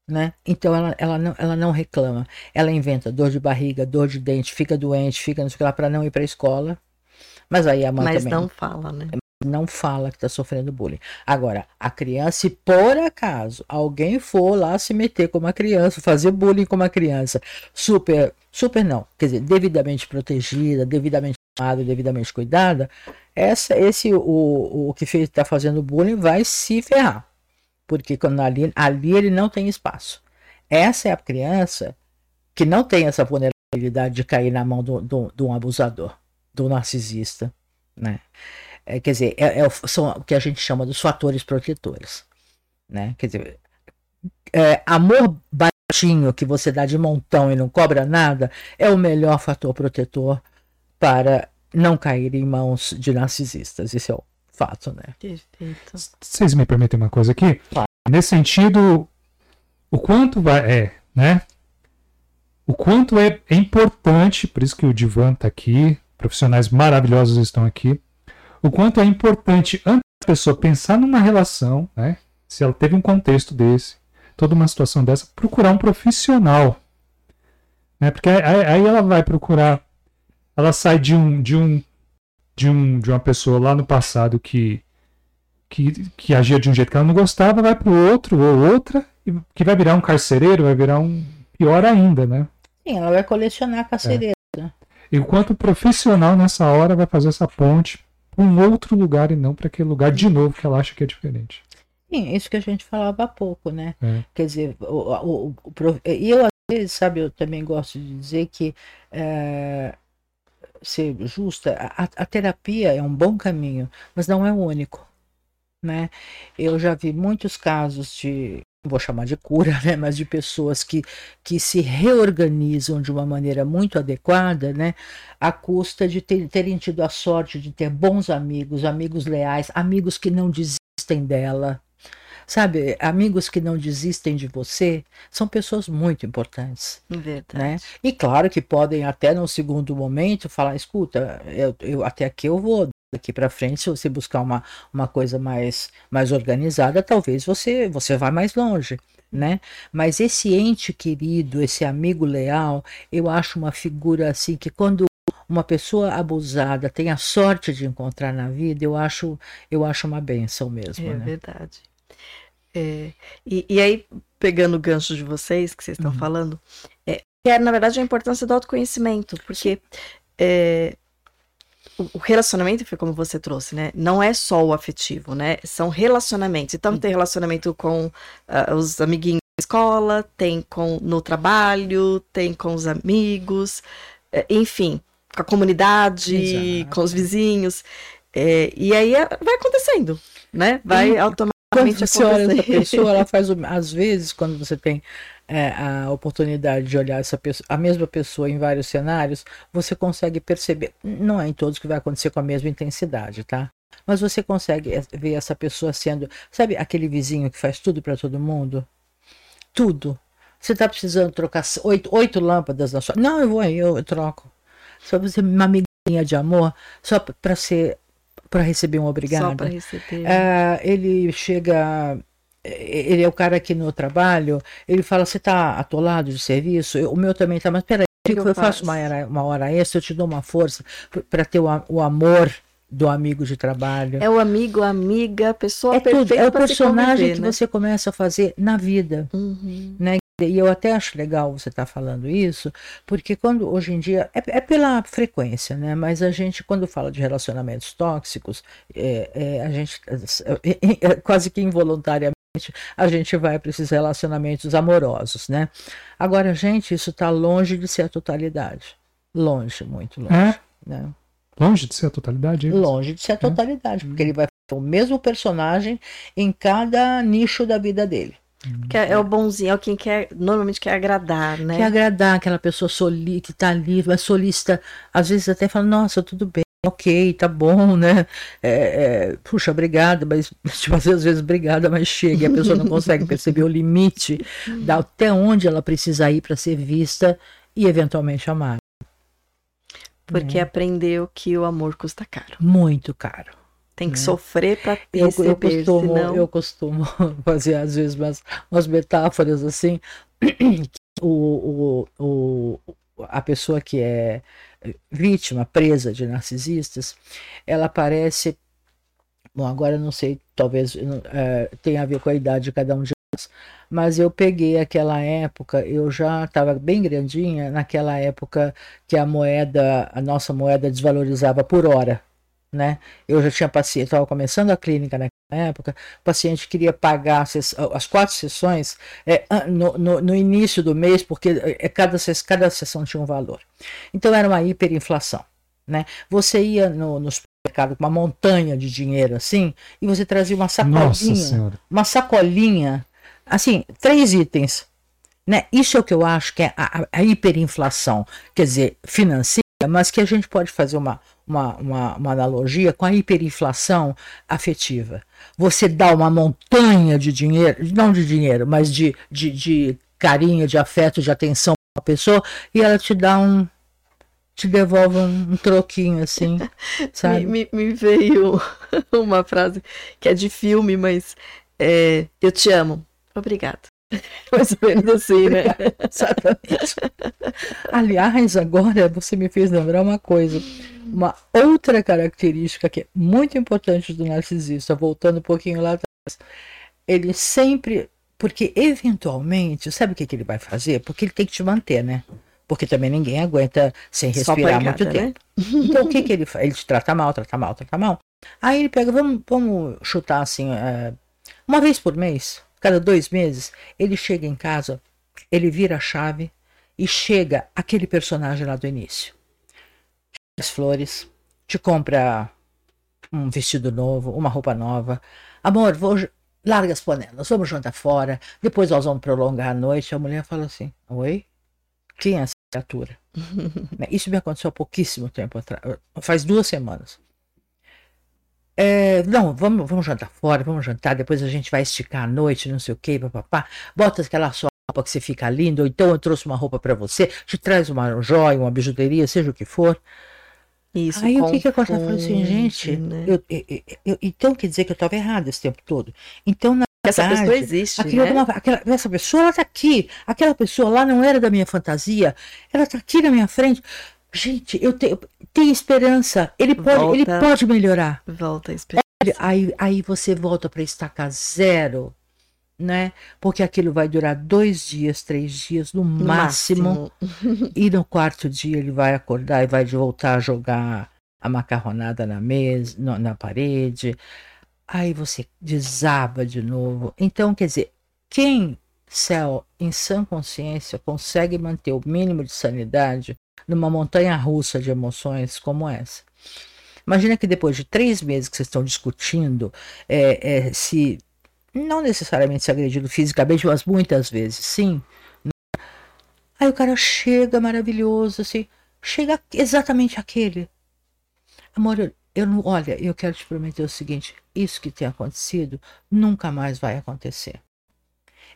né? Então ela, ela, não, ela não reclama. Ela inventa dor de barriga, dor de dente, fica doente, fica não sei o que lá para não ir para a escola. Mas aí a mãe Mas também não fala, né? não fala que está sofrendo bullying. Agora, a criança, se por acaso alguém for lá se meter com uma criança, fazer bullying com uma criança, super, super não, quer dizer, devidamente protegida, devidamente amada, devidamente cuidada, essa, esse, o, o que está fazendo bullying vai se ferrar. Porque quando ali, ali ele não tem espaço. Essa é a criança que não tem essa vulnerabilidade de cair na mão de um abusador, do narcisista, né? É, quer dizer, é, é são o que a gente chama dos fatores protetores, né? Quer dizer, é, amor baixinho que você dá de montão e não cobra nada é o melhor fator protetor para não cair em mãos de narcisistas. Isso é o fato, né? Perfeito. Vocês me permitem uma coisa aqui? Claro. Nesse sentido, o quanto vai. É, né? O quanto é, é importante, por isso que o Divan está aqui, profissionais maravilhosos estão aqui. O quanto é importante, antes da pessoa pensar numa relação, né? Se ela teve um contexto desse, toda uma situação dessa, procurar um profissional. Né? Porque aí, aí ela vai procurar. Ela sai de um, de um de, um, de uma pessoa lá no passado que, que, que agia de um jeito que ela não gostava, vai para o outro ou outra, e que vai virar um carcereiro, vai virar um pior ainda, né? Sim, ela vai colecionar cacereira. E o quanto o profissional nessa hora vai fazer essa ponte para um outro lugar e não para aquele lugar de novo que ela acha que é diferente. Sim, isso que a gente falava há pouco, né? É. Quer dizer, o, o, o e eu às vezes, sabe, eu também gosto de dizer que é, ser justa, a, a terapia é um bom caminho, mas não é o único, né? Eu já vi muitos casos de vou chamar de cura, né, mas de pessoas que, que se reorganizam de uma maneira muito adequada, né, à custa de ter, terem tido a sorte de ter bons amigos, amigos leais, amigos que não desistem dela. Sabe, amigos que não desistem de você são pessoas muito importantes. Verdade. Né? E claro que podem até no segundo momento falar, escuta, eu, eu até aqui eu vou, daqui para frente, se você buscar uma, uma coisa mais, mais organizada, talvez você, você vá mais longe. Né? Mas esse ente querido, esse amigo leal, eu acho uma figura assim que quando uma pessoa abusada tem a sorte de encontrar na vida, eu acho, eu acho uma benção mesmo. É né? verdade. É, e, e, aí, pegando o gancho de vocês, que vocês estão uhum. falando, é, é, na verdade, a importância do autoconhecimento, porque é, o relacionamento foi como você trouxe, né? Não é só o afetivo, né? São relacionamentos. Então, tem relacionamento com uh, os amiguinhos da escola, tem com no trabalho, tem com os amigos, eh, enfim, com a comunidade, Exato. com os vizinhos. É, e aí é, vai acontecendo, né? Vai automaticamente quando você olha essa pessoa, ela faz, às vezes, quando você tem é, a oportunidade de olhar essa pessoa, a mesma pessoa em vários cenários, você consegue perceber, não é em todos que vai acontecer com a mesma intensidade, tá? Mas você consegue é, ver essa pessoa sendo, sabe, aquele vizinho que faz tudo para todo mundo? Tudo. Você está precisando trocar oito, oito lâmpadas na sua. Não, eu vou aí, eu, eu troco. Só você, uma amiguinha de amor, só para ser para receber um obrigado. Só para receber. Uh, ele chega. Ele é o cara que no trabalho, ele fala: Você está atolado de serviço? Eu, o meu também está, mas peraí, eu, eu faço uma hora, uma hora extra, eu te dou uma força para ter o, o amor do amigo de trabalho. É o amigo, a amiga, a pessoa é tudo, é o personagem que né? você começa a fazer na vida, uhum. né? E eu até acho legal você estar tá falando isso, porque quando hoje em dia é, é, pela frequência, né? Mas a gente quando fala de relacionamentos tóxicos, é, é a gente é, é, quase que involuntariamente a gente vai para esses relacionamentos amorosos, né? Agora, gente, isso está longe de ser a totalidade, longe, muito longe, é? né? Longe de ser a totalidade? Longe de ser a totalidade, porque ele vai o mesmo personagem em cada nicho da vida dele. Que é, é, o bonzinho, é quem quer, normalmente quer agradar, né? Quer agradar aquela pessoa soli, que tá ali, mas solista, às vezes até fala, nossa, tudo bem, ok, tá bom, né? É, é, puxa, obrigada, mas tipo, às vezes obrigada, mas chega, e a pessoa não consegue perceber o limite da, até onde ela precisa ir para ser vista e eventualmente amar. Porque é. aprendeu que o amor custa caro. Muito caro. Tem que né? sofrer para perceber, eu, eu costumo, senão... eu costumo fazer às vezes umas, umas metáforas assim. O, o, o, a pessoa que é vítima, presa de narcisistas, ela parece. Bom, agora não sei, talvez é, tenha a ver com a idade de cada um de nós, mas eu peguei aquela época, eu já estava bem grandinha, naquela época que a moeda, a nossa moeda desvalorizava por hora né? Eu já tinha paciente, estava começando a clínica naquela época, o paciente queria pagar as quatro sessões é, no, no, no, início do mês, porque é, cada, cada sessão tinha um valor. Então era uma hiperinflação, né? Você ia no, no supermercado com uma montanha de dinheiro assim, e você trazia uma sacolinha, uma sacolinha, assim, três itens. Né? Isso é o que eu acho que é a, a hiperinflação, quer dizer, financeira, mas que a gente pode fazer uma, uma, uma, uma analogia com a hiperinflação afetiva. Você dá uma montanha de dinheiro, não de dinheiro, mas de, de, de carinho, de afeto, de atenção para a pessoa, e ela te dá um. te devolve um, um troquinho assim, sabe? me, me, me, veio uma frase que é de filme, mas é, eu te amo. Obrigado. Mais ou menos assim, né? Exatamente. Aliás, agora você me fez lembrar uma coisa. Uma outra característica que é muito importante do narcisista, voltando um pouquinho lá atrás, ele sempre. Porque eventualmente, sabe o que, que ele vai fazer? Porque ele tem que te manter, né? Porque também ninguém aguenta sem respirar muito né? tempo. Então o que, que ele faz? Ele te trata mal, trata mal, trata mal. Aí ele pega, vamos, vamos chutar assim, uh, uma vez por mês, cada dois meses, ele chega em casa, ele vira a chave e chega aquele personagem lá do início. As flores, te compra um vestido novo, uma roupa nova. Amor, vou, larga as panelas, vamos jantar fora, depois nós vamos prolongar a noite. A mulher fala assim: Oi? Quem é essa criatura? Né, isso me aconteceu há pouquíssimo tempo atrás, faz duas semanas. É, não, vamos, vamos jantar fora, vamos jantar, depois a gente vai esticar a noite, não sei o que, papapá. Bota aquela sua roupa que você fica lindo, ou então eu trouxe uma roupa para você, te traz uma joia, uma bijuteria, seja o que for. Isso, Aí o que, que eu falei assim, gente, né? eu, eu- eu- então quer dizer que eu estava errada esse tempo todo. Então, na Essa verdade, pessoa existe, aquilo né? não- aquela- essa pessoa ela tá aqui, aquela pessoa lá não era da minha fantasia, ela tá aqui na minha frente. Gente, eu tenho, tenho esperança, ele pode, ele Volta. pode melhorar. Volta a esperar. Aí, aí você volta para estacar zero, né? Porque aquilo vai durar dois dias, três dias no No máximo. E no quarto dia ele vai acordar e vai voltar a jogar a macarronada na mesa, no- na parede. Aí você desaba de novo. Então, quer dizer, quem, céu, em sã consciência, consegue manter o mínimo de sanidade numa montanha russa de emoções como essa? Imagina que depois de três meses que vocês estão discutindo é, é, se, não necessariamente se agredindo fisicamente, mas muitas vezes sim, Aí o cara chega maravilhoso, assim, chega exatamente aquele. Amor, eu, eu não, olha, eu quero te prometer o seguinte: isso que tem acontecido nunca mais vai acontecer.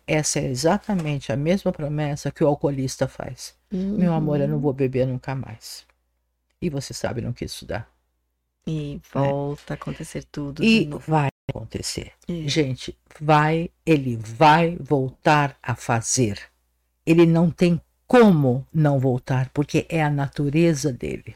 Essa é exatamente a mesma promessa que o alcoolista faz. Meu amor, eu não vou beber nunca mais. E você sabe no que isso dá. E volta a acontecer tudo. E vai acontecer. É. Gente, vai, ele vai voltar a fazer. Ele não tem como não voltar, porque é a natureza dele.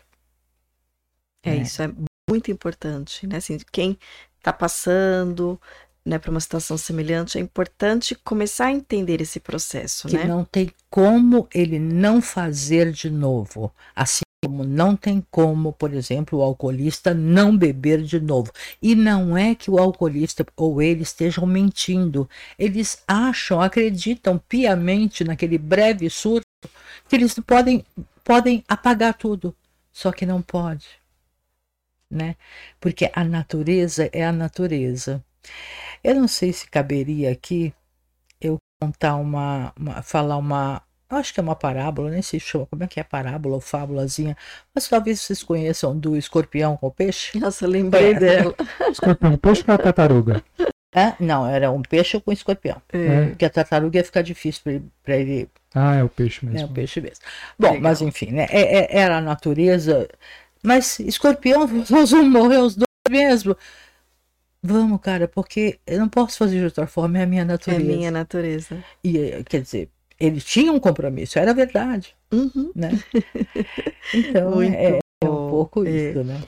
É, né? isso é muito importante, né? Assim, quem está passando, né, por uma situação semelhante, é importante começar a entender esse processo, Que né? não tem como ele não fazer de novo. Assim como não tem como, por exemplo, o alcoolista não beber de novo. E não é que o alcoolista ou ele estejam mentindo. Eles acham, acreditam piamente naquele breve surto que eles podem, podem apagar tudo. Só que não pode. Né? Porque a natureza é a natureza. Eu não sei se caberia aqui eu contar uma, uma falar uma, eu acho que é uma parábola, nem sei se chama, como é que é parábola ou fábulazinha, mas talvez vocês conheçam do escorpião com o peixe. Nossa, lembrei É. dela. Escorpião, peixe ou tartaruga? É? Não, era um peixe com escorpião. É. Porque a tartaruga ia ficar difícil para ele, Ah, é o peixe É mesmo. um peixe mesmo. Bom, Legal. mas enfim, né? É, é- era a natureza. Mas escorpião, nós vamos morrer os dois mesmo. Vamos, cara, porque eu não posso fazer de outra forma, é a minha É natureza. minha natureza. E eh, quer dizer, ele tinha um compromisso, era verdade, Uhum. né? Então Muito é, é um pouco é. isso, né?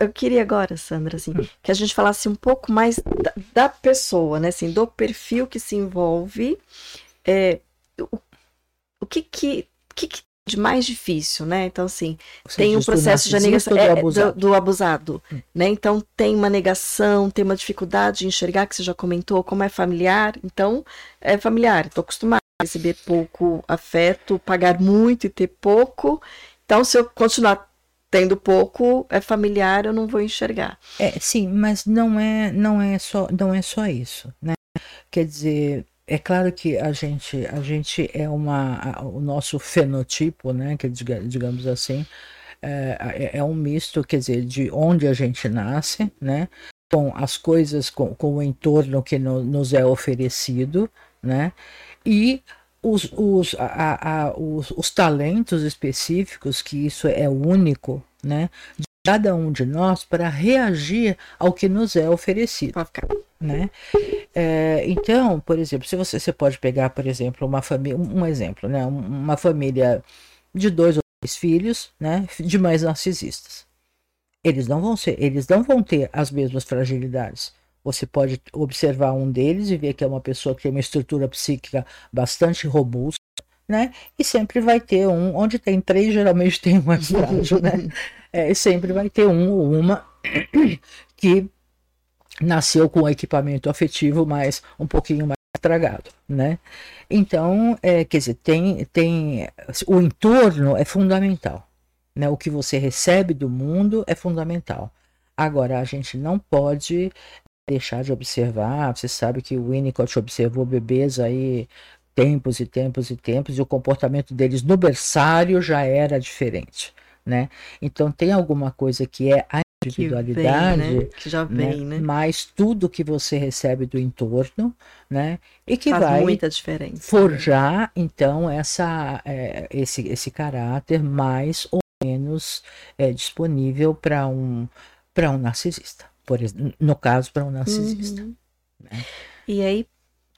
Eu queria agora, Sandra, assim, que a gente falasse um pouco mais da, da pessoa, né? Assim, do perfil que se envolve. é, o, o que que, que que de mais difícil, né? Então, assim, Você tem um processo de negação ou do é, abusado? do, do abusado, Hum. né? Então tem uma negação, tem uma dificuldade de enxergar que você já comentou, como é familiar. Então é familiar. Estou acostumada a receber pouco afeto, pagar muito e ter pouco. Então se eu continuar tendo pouco, é familiar, eu não vou enxergar. É, sim, mas não é, não é só, não é só isso, né? Quer dizer, é claro que a gente, a gente é uma, o nosso fenotipo, né? Que diga- digamos assim, é, é- é um misto, quer dizer, de onde a gente nasce, né? Com as coisas, com, com o entorno que no- nos é oferecido, né? E os, os, a- a- os, os talentos específicos, que isso é único, né? Cada um de nós para reagir ao que nos é oferecido né? É, então, por exemplo, se você, você pode pegar, por exemplo, uma família, um exemplo, né? Um- Uma família de dois ou três filhos, né? De mães narcisistas. Eles não vão ser, eles não vão ter as mesmas fragilidades. Você pode observar um deles e ver que é uma pessoa que tem uma estrutura psíquica bastante robusta, né? E sempre vai ter um, onde tem três, geralmente tem um mais frágil, né? É, sempre vai ter um ou uma que nasceu com equipamento afetivo, mas um pouquinho mais estragado, né? Então, é, quer dizer, tem, tem o entorno é fundamental, né? O que você recebe do mundo é fundamental. Agora, a gente não pode deixar de observar. Você sabe que o Winnicott observou bebês aí tempos e tempos e tempos, e o comportamento deles no berçário já era diferente, né? Então tem alguma coisa que é a individualidade, que, vem, né? que já vem, né? né? Mas tudo que você recebe do entorno, né? E que Faz vai muita diferença. forjar então essa é, esse esse caráter mais ou menos é, disponível para um para um narcisista, por no caso para um narcisista. Uhum. Né? E aí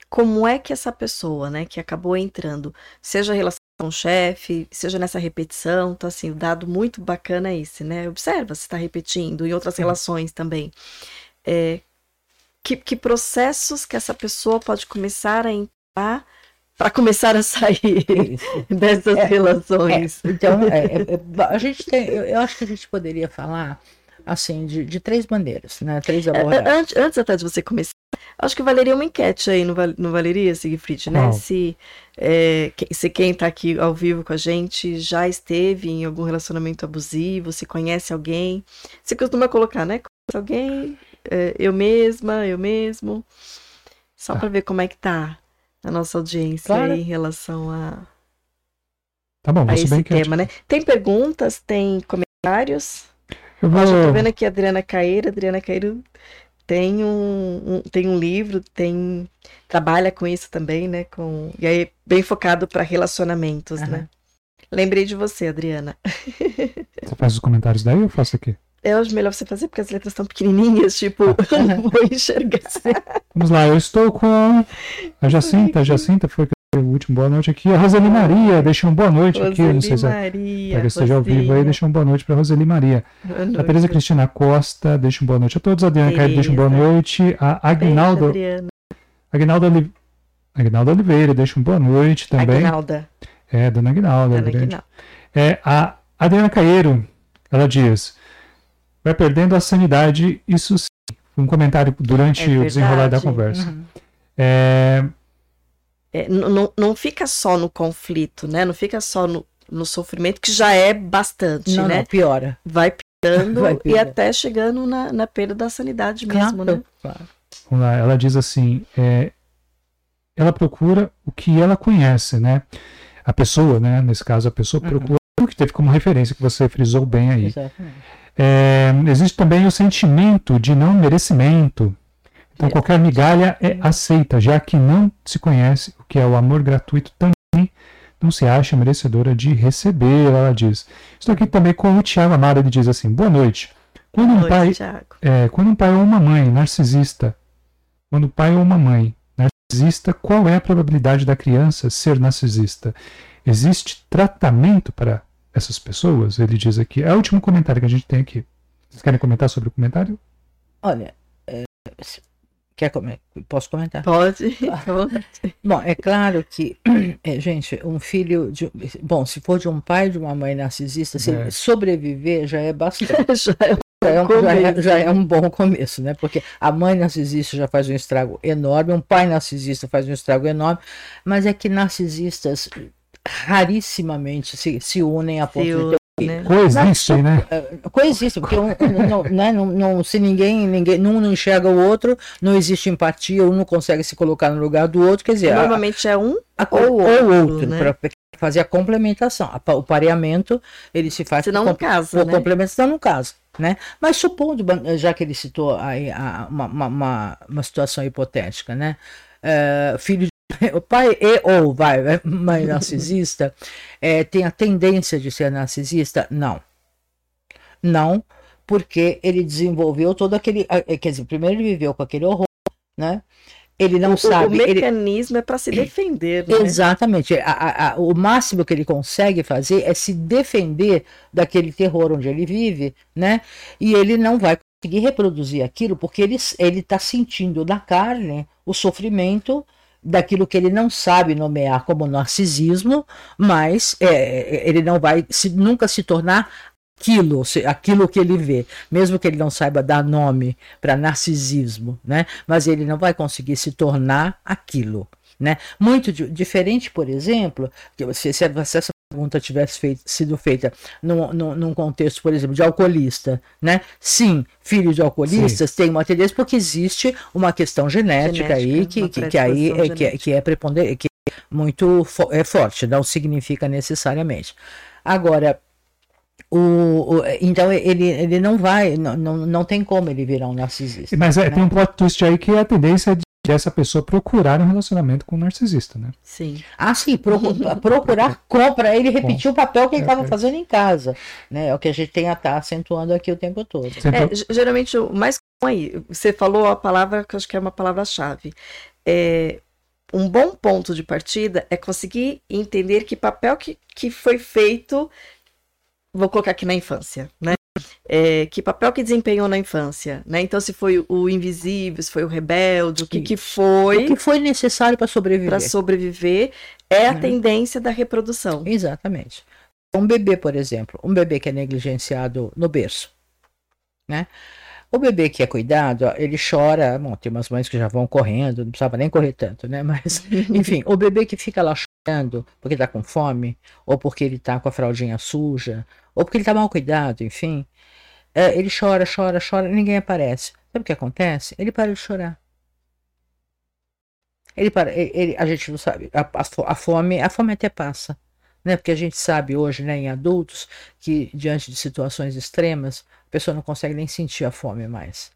como é que essa pessoa, né, que acabou entrando, seja relação com o chefe, seja nessa repetição, então assim, o dado muito bacana é esse, né? Observa se está repetindo em outras relações também. É, que, que processos que essa pessoa pode começar a entrar para começar a sair dessas é, relações. É, então, é, é, a gente tem, eu, eu, acho que a gente poderia falar assim de, de três maneiras, né? Três é, abordagens. Antes, antes até de você começar Acho que valeria uma enquete aí, não, não valeria, Siegfried, né? Se, é, se quem está aqui ao vivo com a gente já esteve em algum relacionamento abusivo, se conhece alguém. Você costuma colocar, né? Conhece alguém, é, eu mesma, eu mesmo. Só tá. para ver como é que tá a nossa audiência claro. aí em relação a, tá bom, a esse bem tema, né? Tem perguntas, tem comentários? Eu vou... já tô vendo aqui a Adriana Caeira. Adriana Caeiro tem um, um, tem um livro, tem trabalha com isso também, né? Com, e aí bem focado para relacionamentos, uhum. né? Lembrei de você, Adriana. Você faz os comentários daí ou eu faço aqui? Eu é melhor você fazer porque as letras estão pequenininhas, tipo, ah. eu não vou enxergar. Vamos lá, eu estou com a Jacinta. A Jacinta foi o último boa noite aqui. A Roseli Maria, deixa uma boa noite Roseli aqui. Não sei se é Maria, pega esteja ao vivo aí, deixa uma boa noite para Roseli Maria. A Teresa Cristina Costa, deixa uma boa noite a todos. A Adriana Caio, deixa uma boa noite. A Agnaldo. Agnaldo, Oli... Agnaldo Oliveira, deixa uma boa noite também. Agnalda. É, dona Agnalda. Dona Agnalda. É, a Adriana Caeiro, ela diz: vai perdendo a sanidade, isso sim. Um comentário durante é o desenrolar da conversa. Uhum. É, é, não, não fica só no conflito, né? Não fica só no, no sofrimento, que já é bastante, não, né? Não, piora. Vai piorando Vai e até chegando na, na perda da sanidade mesmo, claro, né? Claro. Vamos lá, ela diz assim, é, ela procura o que ela conhece, né? A pessoa, né? Nesse caso, a pessoa uhum. procura o que teve como referência, que você frisou bem aí. Exatamente. É, existe também o sentimento de não merecimento, então, qualquer migalha é aceita, já que não se conhece o que é o amor gratuito também não se acha merecedora de receber, ela diz. Estou aqui também com o Tiago Amaro, ele diz assim, boa noite. Quando um, pai, é, quando um pai ou uma mãe narcisista, quando o pai ou uma mãe narcisista, qual é a probabilidade da criança ser narcisista? Existe tratamento para essas pessoas? Ele diz aqui. É o último comentário que a gente tem aqui. Vocês querem comentar sobre o comentário? Olha, é, Quer comer? Posso comentar? Pode. bom, é claro que, é, gente, um filho de. Bom, se for de um pai e de uma mãe narcisista, se é. sobreviver já é bastante. já, é um já, é um, já, é, já é um bom começo, né? Porque a mãe narcisista já faz um estrago enorme, um pai narcisista faz um estrago enorme, mas é que narcisistas rarissimamente se, se unem a ponto se de ter né? Coexiste, né? É, coexiste, porque um, não, né, não, não, se ninguém, ninguém, um não enxerga o outro, não existe empatia, um não consegue se colocar no lugar do outro, quer dizer... Normalmente a, é um a, ou, ou outro, outro né? para fazer a complementação. A, o pareamento, ele se faz... Senão não casa, né? complementação no caso, né? Mas supondo, já que ele citou aí a, uma, uma, uma situação hipotética, né? Uh, filho de o pai e ou vai, mãe narcisista é, tem a tendência de ser narcisista? Não. Não, porque ele desenvolveu todo aquele. É, quer dizer, primeiro ele viveu com aquele horror, né? Ele não o, sabe. O mecanismo ele... é para se defender. Né? Exatamente. A, a, o máximo que ele consegue fazer é se defender daquele terror onde ele vive, né? E ele não vai conseguir reproduzir aquilo porque ele está sentindo na carne o sofrimento daquilo que ele não sabe nomear como narcisismo, mas é, ele não vai se, nunca se tornar aquilo, aquilo que ele vê, mesmo que ele não saiba dar nome para narcisismo, né? Mas ele não vai conseguir se tornar aquilo, né? Muito diferente, por exemplo, que se, se essa pergunta tivesse feito, sido feita num, num, num, contexto, por exemplo, de alcoolista, né? Sim, filho de alcoolistas tem uma tendência porque existe uma questão genética, genética aí que, que, que, aí é, que, é, que é preponderante, que é muito fo é forte, não significa necessariamente. Agora, o, o, então ele, ele não vai, não, não, não tem como ele virar um narcisista. Mas é, né? tem um plot twist aí que a tendência de essa pessoa procurar um relacionamento com um narcisista, né? Sim. Ah, sim, procurar compra ele repetir o papel que ele estava é, é. fazendo em casa, né? É o que a gente tem a estar tá acentuando aqui o tempo todo. É, geralmente o mais comum aí, você falou a palavra que eu acho que é uma palavra-chave. É, um bom ponto de partida é conseguir entender que papel que, que foi feito vou colocar aqui na infância, né? É, que papel que desempenhou na infância, né? Então, se foi o invisível, se foi o rebelde, o que, que foi. O que foi necessário para sobreviver. Para sobreviver é a uhum. tendência da reprodução. Exatamente. Um bebê, por exemplo, um bebê que é negligenciado no berço, né? O bebê que é cuidado, ele chora. Bom, tem umas mães que já vão correndo, não precisava nem correr tanto, né? Mas, enfim, o bebê que fica lá chorando porque está com fome, ou porque ele está com a fraldinha suja, ou porque ele está mal cuidado, enfim. É, ele chora, chora, chora, ninguém aparece. Sabe o que acontece? Ele para de chorar. Ele para, ele, a gente não sabe, a, a, fome, a fome até passa, né? Porque a gente sabe hoje, né, em adultos, que diante de situações extremas, a pessoa não consegue nem sentir a fome mais,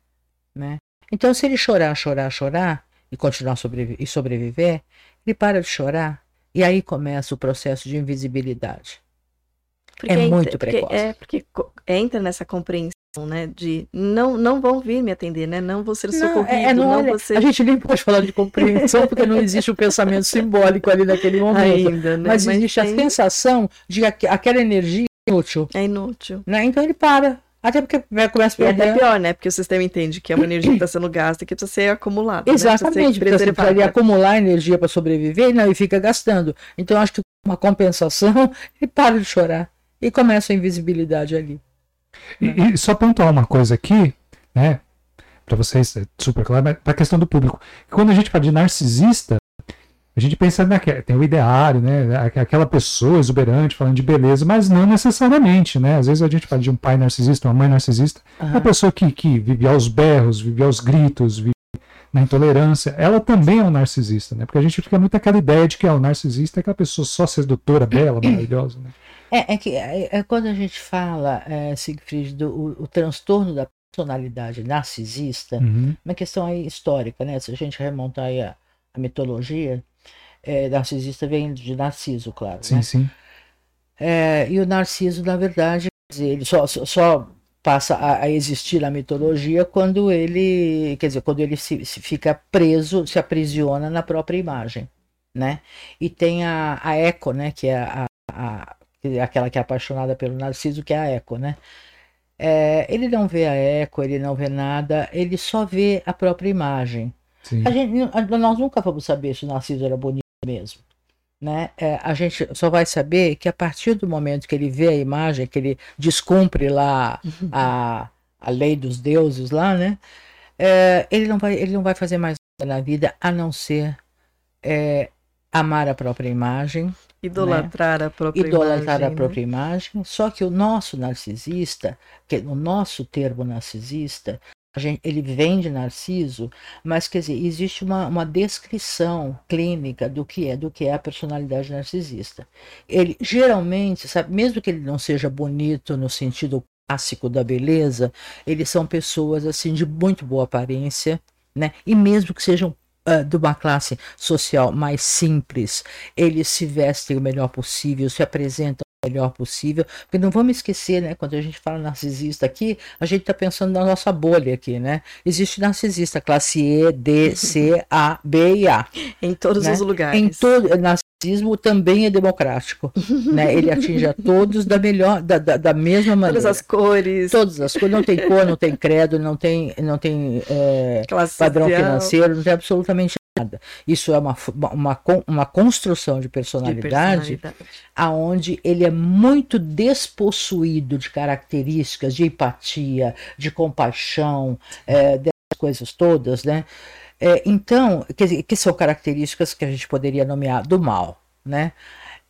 né? Então, se ele chorar, chorar, chorar e continuar sobrevi e sobreviver, ele para de chorar e aí começa o processo de invisibilidade. Porque é muito precoce. É, porque entra nessa compreensão, né, de não, não vão vir me atender, né, não vou ser socorrido, não, é, não, não A gente nem pode falar de compreensão, porque não existe o um pensamento simbólico ali naquele momento. Ainda, né? Mas, Mas existe tem... a sensação de que aquela energia é inútil. É inútil. Né? Então ele para. Até porque vai começar a perder. E é até pior, né? Porque o sistema entende que é uma energia que está sendo gasta e que precisa ser acumulada. Exatamente, né? precisa ser porque você acumular energia para sobreviver não, e fica gastando. Então, acho que uma compensação, ele para de chorar e começa a invisibilidade ali. E, e só pontuar uma coisa aqui, né? Para vocês, é super claro, mas para a questão do público. Quando a gente fala de narcisista, a gente pensa naquela, tem o ideário, né? Aquela pessoa exuberante falando de beleza, mas não necessariamente, né? Às vezes a gente fala de um pai narcisista, uma mãe narcisista, uhum. uma pessoa que, que vive aos berros, vive aos gritos, vive na intolerância, ela também é um narcisista, né? Porque a gente fica muito aquela ideia de que é o narcisista é aquela pessoa só sedutora, bela, maravilhosa, né? É, é que é, é quando a gente fala, é, Siegfried, do o, o, transtorno da personalidade narcisista, uhum. uma questão aí histórica, né? Se a gente remontar aí a, a mitologia, é, narcisista vem de Narciso, claro. Sim, né? sim. É, e o Narciso, na verdade, ele só, só passa a, a, existir na mitologia quando ele, quer dizer, quando ele se, se, fica preso, se aprisiona na própria imagem, né? E tem a, a Eco, né? Que é a, a aquela que é apaixonada pelo Narciso, que é a Eco, né? É, ele não vê a Eco, ele não vê nada, ele só vê a própria imagem. Gente, nós nunca vamos saber se o Narciso era bonito mesmo. Né? É, a gente só vai saber que a partir do momento que ele vê a imagem, que ele descumpre lá a, a lei dos deuses lá, né? É, ele, não vai, ele não vai fazer mais nada na vida a não ser é, amar a própria imagem, Idolatrar né? a própria Idolatrar imagem. a né? própria imagem. Só que o nosso narcisista, que o nosso termo narcisista, gente, ele vem de Narciso, mas quer dizer, existe uma, uma descrição clínica do que é, do que é a personalidade narcisista. Ele geralmente, sabe, mesmo que ele não seja bonito no sentido clássico da beleza, eles são pessoas assim de muito boa aparência, né? E mesmo que sejam uh, de uma classe social mais simples, eles se vestem o melhor possível, se apresentam melhor possível, porque não vamos esquecer, né, quando a gente fala narcisista aqui, a gente está pensando na nossa bolha aqui, né? Existe narcisista classe E, D, C, A, B e A. Em todos né? os lugares. Em todo narcisismo também é democrático, né? Ele atinge a todos da melhor, da, da, da, mesma maneira. Todas as cores. Todas as cores. Não tem cor, não tem credo, não tem, não tem é, padrão financeiro, não tem absolutamente nada. Isso é uma, uma, uma construção de personalidade, de personalidade aonde ele é muito despossuído de características de empatia, de compaixão, é, dessas coisas todas, né? É, então, que, que são características que a gente poderia nomear do mal, né?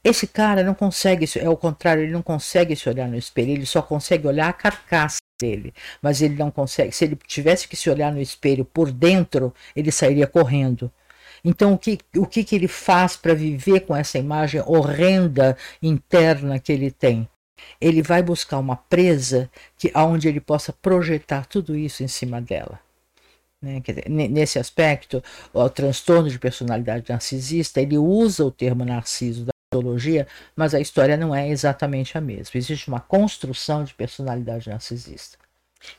Esse cara não consegue, é o contrário, ele não consegue se olhar no espelho, ele só consegue olhar a carcaça dele, mas ele não consegue. Se ele tivesse que se olhar no espelho por dentro, ele sairia correndo. Então, o que, o que, que ele faz para viver com essa imagem horrenda interna que ele tem? Ele vai buscar uma presa que aonde ele possa projetar tudo isso em cima dela. Né? Dizer, nesse aspecto, o transtorno de personalidade narcisista, ele usa o termo narciso da psicologia, mas a história não é exatamente a mesma. Existe uma construção de personalidade narcisista.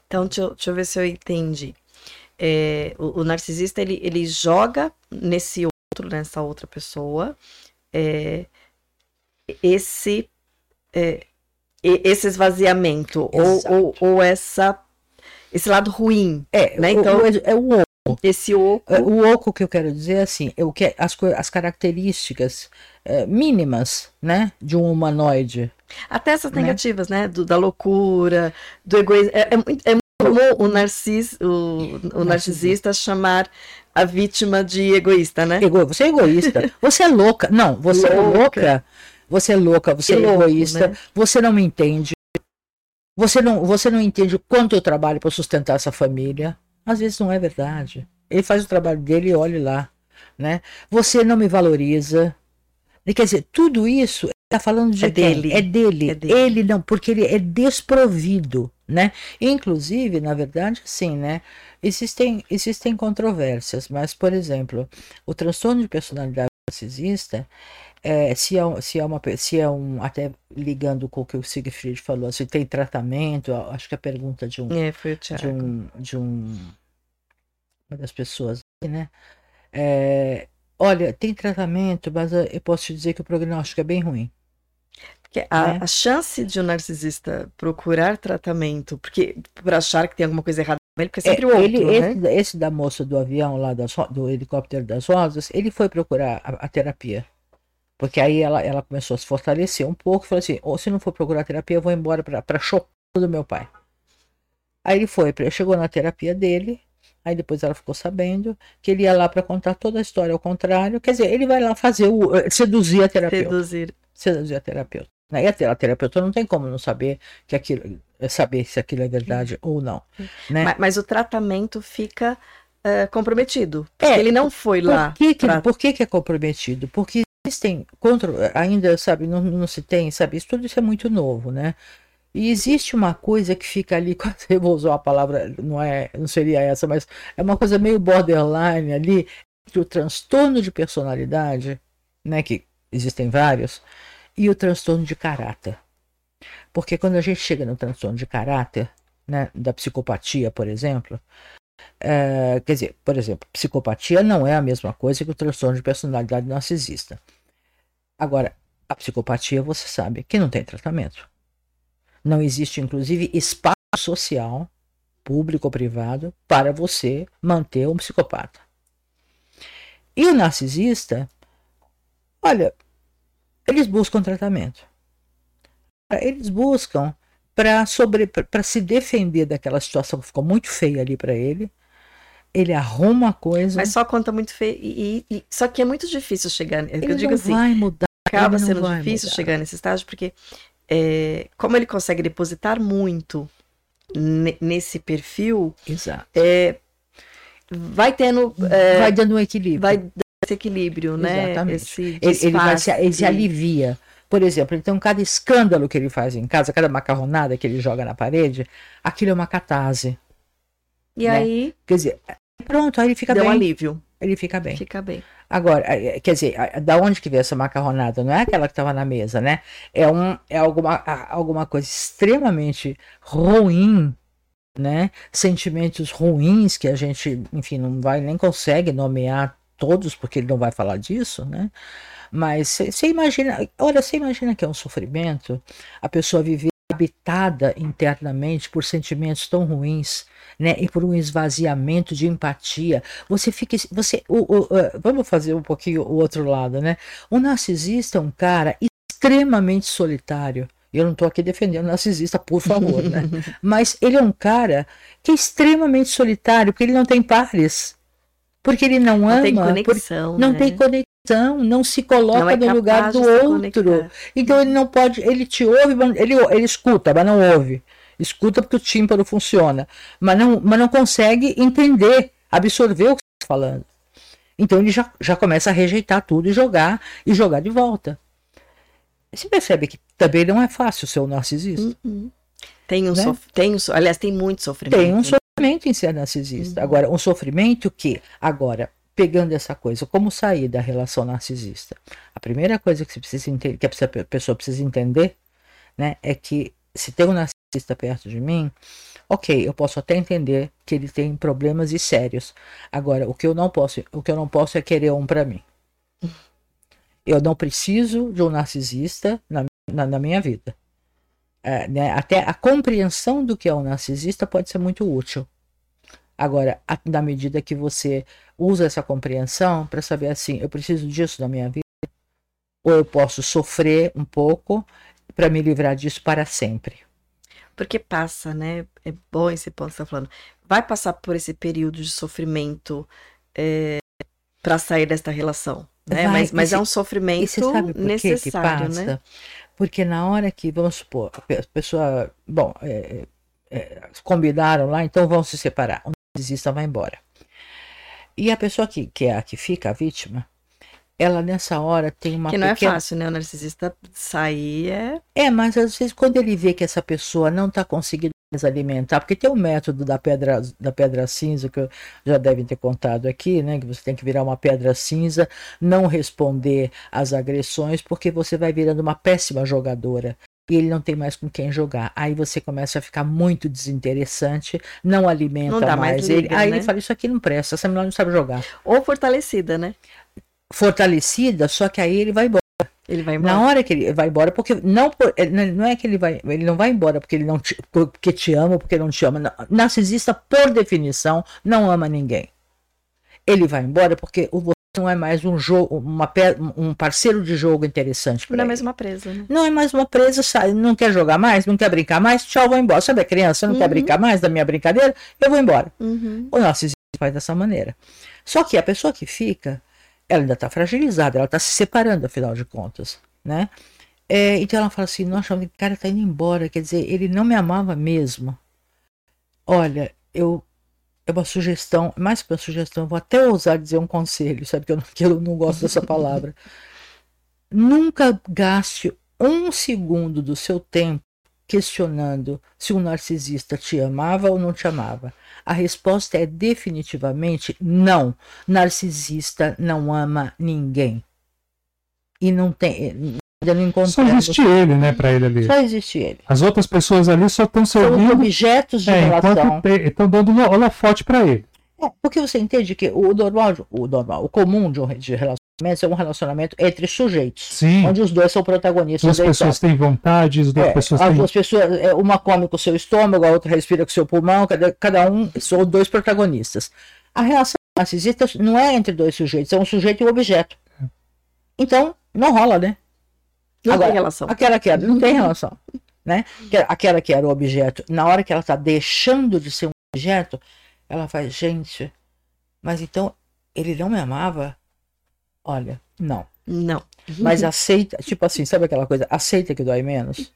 Então, deixa eu, deixa eu ver se eu entendi. É, o, o, narcisista, ele, ele joga nesse outro, nessa outra pessoa, é, esse, é, esse esvaziamento, ou, ou, ou essa esse lado ruim. É, né? então, o, é o. Esse oco. É, o oco que eu quero dizer é assim, é o que as, as características é, mínimas, né, de um humanoide. Até essas né? negativas, né, do, da loucura, do egoísmo. É, é, muito, é comum o, narcis, o, o narcisista chamar a vítima de egoísta, né? Ego, você é egoísta. Você é louca. Não, você louca. é louca. Você é louca, você que é louco, egoísta. Né? Você não me entende. Você não, você não entende o quanto eu trabalho para sustentar essa família. Às vezes não é verdade. Ele faz o trabalho dele e olhe lá. Né? Você não me valoriza. Quer dizer, tudo isso está falando de é dele. É dele. é dele. Ele não, porque ele é desprovido. Né? Inclusive, na verdade, sim, né? Existem, existem controvérsias, mas, por exemplo, o transtorno de personalidade narcisista é, se, é, se, é uma, se é um. Até ligando com o que o Siegfried falou, se tem tratamento, acho que a pergunta de um. É, foi o de um, de um. Uma das pessoas, né? É, olha, tem tratamento, mas eu posso te dizer que o prognóstico é bem ruim. Porque a, né? a chance de um narcisista procurar tratamento, porque por achar que tem alguma coisa errada com ele, porque é sempre é, o outro, ele, né? esse, esse, da moça do avião lá, das, do helicóptero das rosas, ele foi procurar a, a terapia. Porque aí ela, ela começou a se fortalecer um pouco, falou assim: ou oh, se não for procurar terapia, eu vou embora para chocar do meu pai. Aí ele foi, chegou na terapia dele, aí depois ela ficou sabendo que ele ia lá para contar toda a história ao contrário. Quer dizer, ele vai lá fazer o. Eh, seduzir a terapeuta. Seduzir. Seduzir a terapeuta. E a terapeuta não tem como não saber que aquilo, saber se aquilo é verdade ou não. Né? Mas, mas o tratamento fica uh, comprometido. Porque é, ele não foi por lá. Que, pra... Por que, que é comprometido? Porque existem contra, ainda, sabe, não, não se tem, sabe, isso tudo isso é muito novo, né? E existe uma coisa que fica ali, eu vou usar a palavra, não é, não seria essa, mas é uma coisa meio borderline ali, entre o transtorno de personalidade, né, que existem vários, e o transtorno de caráter. Porque quando a gente chega no transtorno de caráter, né, da psicopatia, por exemplo, é, quer dizer, por exemplo, psicopatia não é a mesma coisa que o transtorno de personalidade narcisista. Agora, a psicopatia, você sabe que não tem tratamento. Não existe, inclusive, espaço social, público ou privado, para você manter um psicopata. E o narcisista, olha, eles buscam tratamento. Eles buscam para sobre para se defender daquela situação que ficou muito feia ali para ele. Ele arruma a coisa. Mas só conta muito feio. E, e, só que é muito difícil chegar. Ele eu digo não assim, vai mudar. Acaba sendo difícil mudar. chegar nesse estágio, porque é, como ele consegue depositar muito nesse perfil, Exato. É, vai tendo. É, vai dando um equilíbrio. Vai dando esse equilíbrio, né? Exatamente. Esse ele, ele, vai se, ele se alivia. Por exemplo, então cada escândalo que ele faz em casa, cada macarronada que ele joga na parede, aquilo é uma catarse. E né? aí? Quer dizer, pronto, aí ele fica Deu bem. um alívio. Ele fica bem. Fica bem. Agora, quer dizer, da onde que veio essa macarronada? Não é aquela que estava na mesa, né? É, um, é alguma, alguma coisa extremamente ruim, né? Sentimentos ruins que a gente, enfim, não vai nem consegue nomear todos, porque ele não vai falar disso, né? Mas você imagina, olha, você imagina que é um sofrimento a pessoa viver habitada internamente por sentimentos tão ruins, né, e por um esvaziamento de empatia. Você fica, você, o, o, vamos fazer um pouquinho o outro lado, né? O narcisista é um cara extremamente solitário. Eu não estou aqui defendendo o narcisista, por favor, né? Mas ele é um cara que é extremamente solitário, porque ele não tem pares. Porque ele não, não ama. Tem conexão, não né? tem conexão não se coloca Não é no lugar do outro. conectar. Então ele não pode, ele te ouve, ele, ele escuta, mas não ouve. Escuta porque o tímpano funciona, mas não, mas não consegue entender, absorver o que você está falando. Então ele já, já começa a rejeitar tudo e jogar e jogar de volta. Você percebe que também não é fácil ser um narcisista. Uhum. Tem um, Né? sof... tem um aliás, tem muito sofrimento. Tem um sofrimento em ser narcisista. Agora, um sofrimento que, agora, pegando essa coisa, como sair da relação narcisista? A primeira coisa que, você precisa que a pessoa- a pessoa precisa entender né, é que se tem um narcisista perto de mim, ok, eu posso até entender que ele tem problemas e sérios. Agora, o que eu não posso, o que eu não posso é querer um para mim. Eu não preciso de um narcisista na, na, na minha vida. É, né, até a compreensão do que é um narcisista pode ser muito útil. Agora, a- na medida que você usa essa compreensão para saber assim, eu preciso disso na minha vida, ou eu posso sofrer um pouco para me livrar disso para sempre. Porque passa, né? É bom esse ponto que você está falando. Vai passar por esse período de sofrimento para sair desta relação, né? Vai, mas mas e cê- é um sofrimento necessário, passa? né? Porque na hora que, vamos supor, a pe- a pessoa, bom, é, é, combinaram lá, então vão se separar. O narcisista vai embora. E a pessoa que, que é a que fica, a vítima, ela nessa hora tem uma Que não pequena... é fácil, né? O narcisista sair é. É, mas às vezes quando ele vê que essa pessoa não está conseguindo mais alimentar, porque tem o método da pedra, da pedra cinza, que eu já devem ter contado aqui, né? Que você tem que virar uma pedra cinza, não responder às agressões, porque você vai virando uma péssima jogadora. E ele não tem mais com quem jogar. Aí você começa a ficar muito desinteressante, não alimenta Não mais mais ele. liga, Aí né? ele fala: Isso aqui não presta, essa menina não sabe jogar. Ou fortalecida, né? Fortalecida, só que aí ele vai embora. Ele vai embora. Na hora que ele vai embora, porque não, não é que ele vai, ele não vai embora porque ele não te, porque te ama ou porque não te ama. Narcisista, por definição, não ama ninguém. Ele vai embora porque o você não é mais um jogo, uma, um parceiro de jogo interessante Não é ele. mais uma presa, né? Não é mais uma presa, sai, não quer jogar mais, não quer brincar mais, tchau, vou embora. Sabe a criança, não quer Uhum. brincar mais da minha brincadeira? Eu vou embora. Uhum. O narcisista faz dessa maneira. Só que a pessoa que fica, ela ainda está fragilizada, ela está se separando, afinal de contas, né? É, então ela fala assim, nossa, o cara está indo embora, quer dizer, ele não me amava mesmo. Olha, eu é uma sugestão, mais que uma sugestão, vou até ousar dizer um conselho, sabe que eu não, que eu não gosto dessa palavra. Nunca gaste um segundo do seu tempo questionando se um narcisista te amava ou não te amava. A resposta é definitivamente não. Narcisista não ama ninguém. E não tem. Ainda não Só existe ele, né, pra ele ali. Só existe ele. As outras pessoas ali só estão São servindo. objetos de É, relação. estão dando lo- holofote pra ele. É, porque você entende que o normal, o normal, o comum de um re- de é um relacionamento entre sujeitos, Sim. onde os dois são protagonistas Duas pessoas têm vontade, as duas É, pessoas as têm. duas pessoas, é, uma come com o seu estômago, a outra respira com o seu pulmão, cada, cada um são dois protagonistas. A relação narcisista não é entre dois sujeitos, é um sujeito e um objeto. Então, não rola, né? Não Agora, tem relação. Aquela que era, não tem relação, né? Que- Aquela que era o objeto, na hora que ela está deixando de ser um objeto, ela faz, gente, mas então ele não me amava? Olha, não. Não. Mas aceita, tipo assim, sabe aquela coisa? Aceita que dói menos.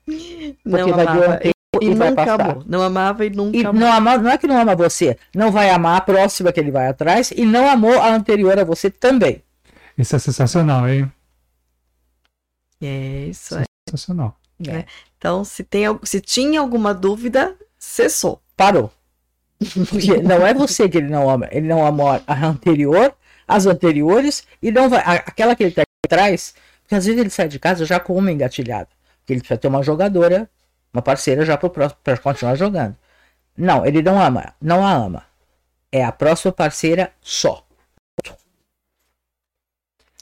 Não Porque vai amava. um tempo E, e vai nunca passar. amou. Não amava e nunca E amou. não, ama, não é que não ama você, não vai amar a próxima que ele vai atrás e não amou a anterior a você também. Isso é sensacional, hein? É isso aí. Sensacional. É, Então, se, tem, se tinha alguma dúvida, cessou. Parou. Porque não é você que ele não ama, ele não ama a anterior, as anteriores, e não vai. Aquela que ele está atrás, porque às vezes ele sai de casa já com uma engatilhada. Porque ele precisa ter uma jogadora, uma parceira já para continuar jogando. Não, ele não ama, não a ama. É a próxima parceira só.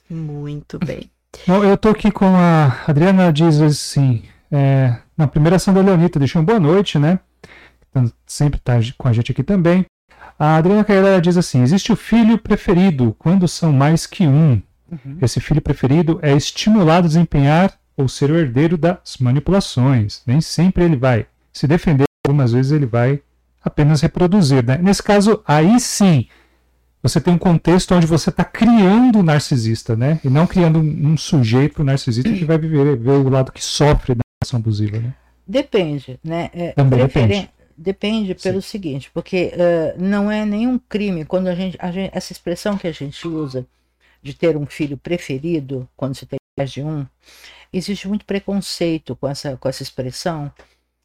Muito bem. Bom, eu tô aqui com a Adriana diz assim, é, na primeira ação da Leonita, deixou uma boa noite, né? Então, sempre tá com a gente aqui também. A Adriana Cairela diz assim: existe o filho preferido quando são mais que um. Esse filho preferido é estimulado a desempenhar ou ser o herdeiro das manipulações. Nem sempre ele vai se defender, algumas vezes ele vai apenas reproduzir. Né? Nesse caso, aí sim, você tem um contexto onde você está criando o um narcisista, né? E não criando um, um sujeito narcisista que vai viver, viver o lado que sofre da relação abusiva, né? Depende, né? É, Também depende. Depende pelo Sim. seguinte, porque uh, não é nenhum crime quando a gente, a gente, essa expressão que a gente usa de ter um filho preferido, quando se tem mais de um, existe muito preconceito com essa, com essa expressão,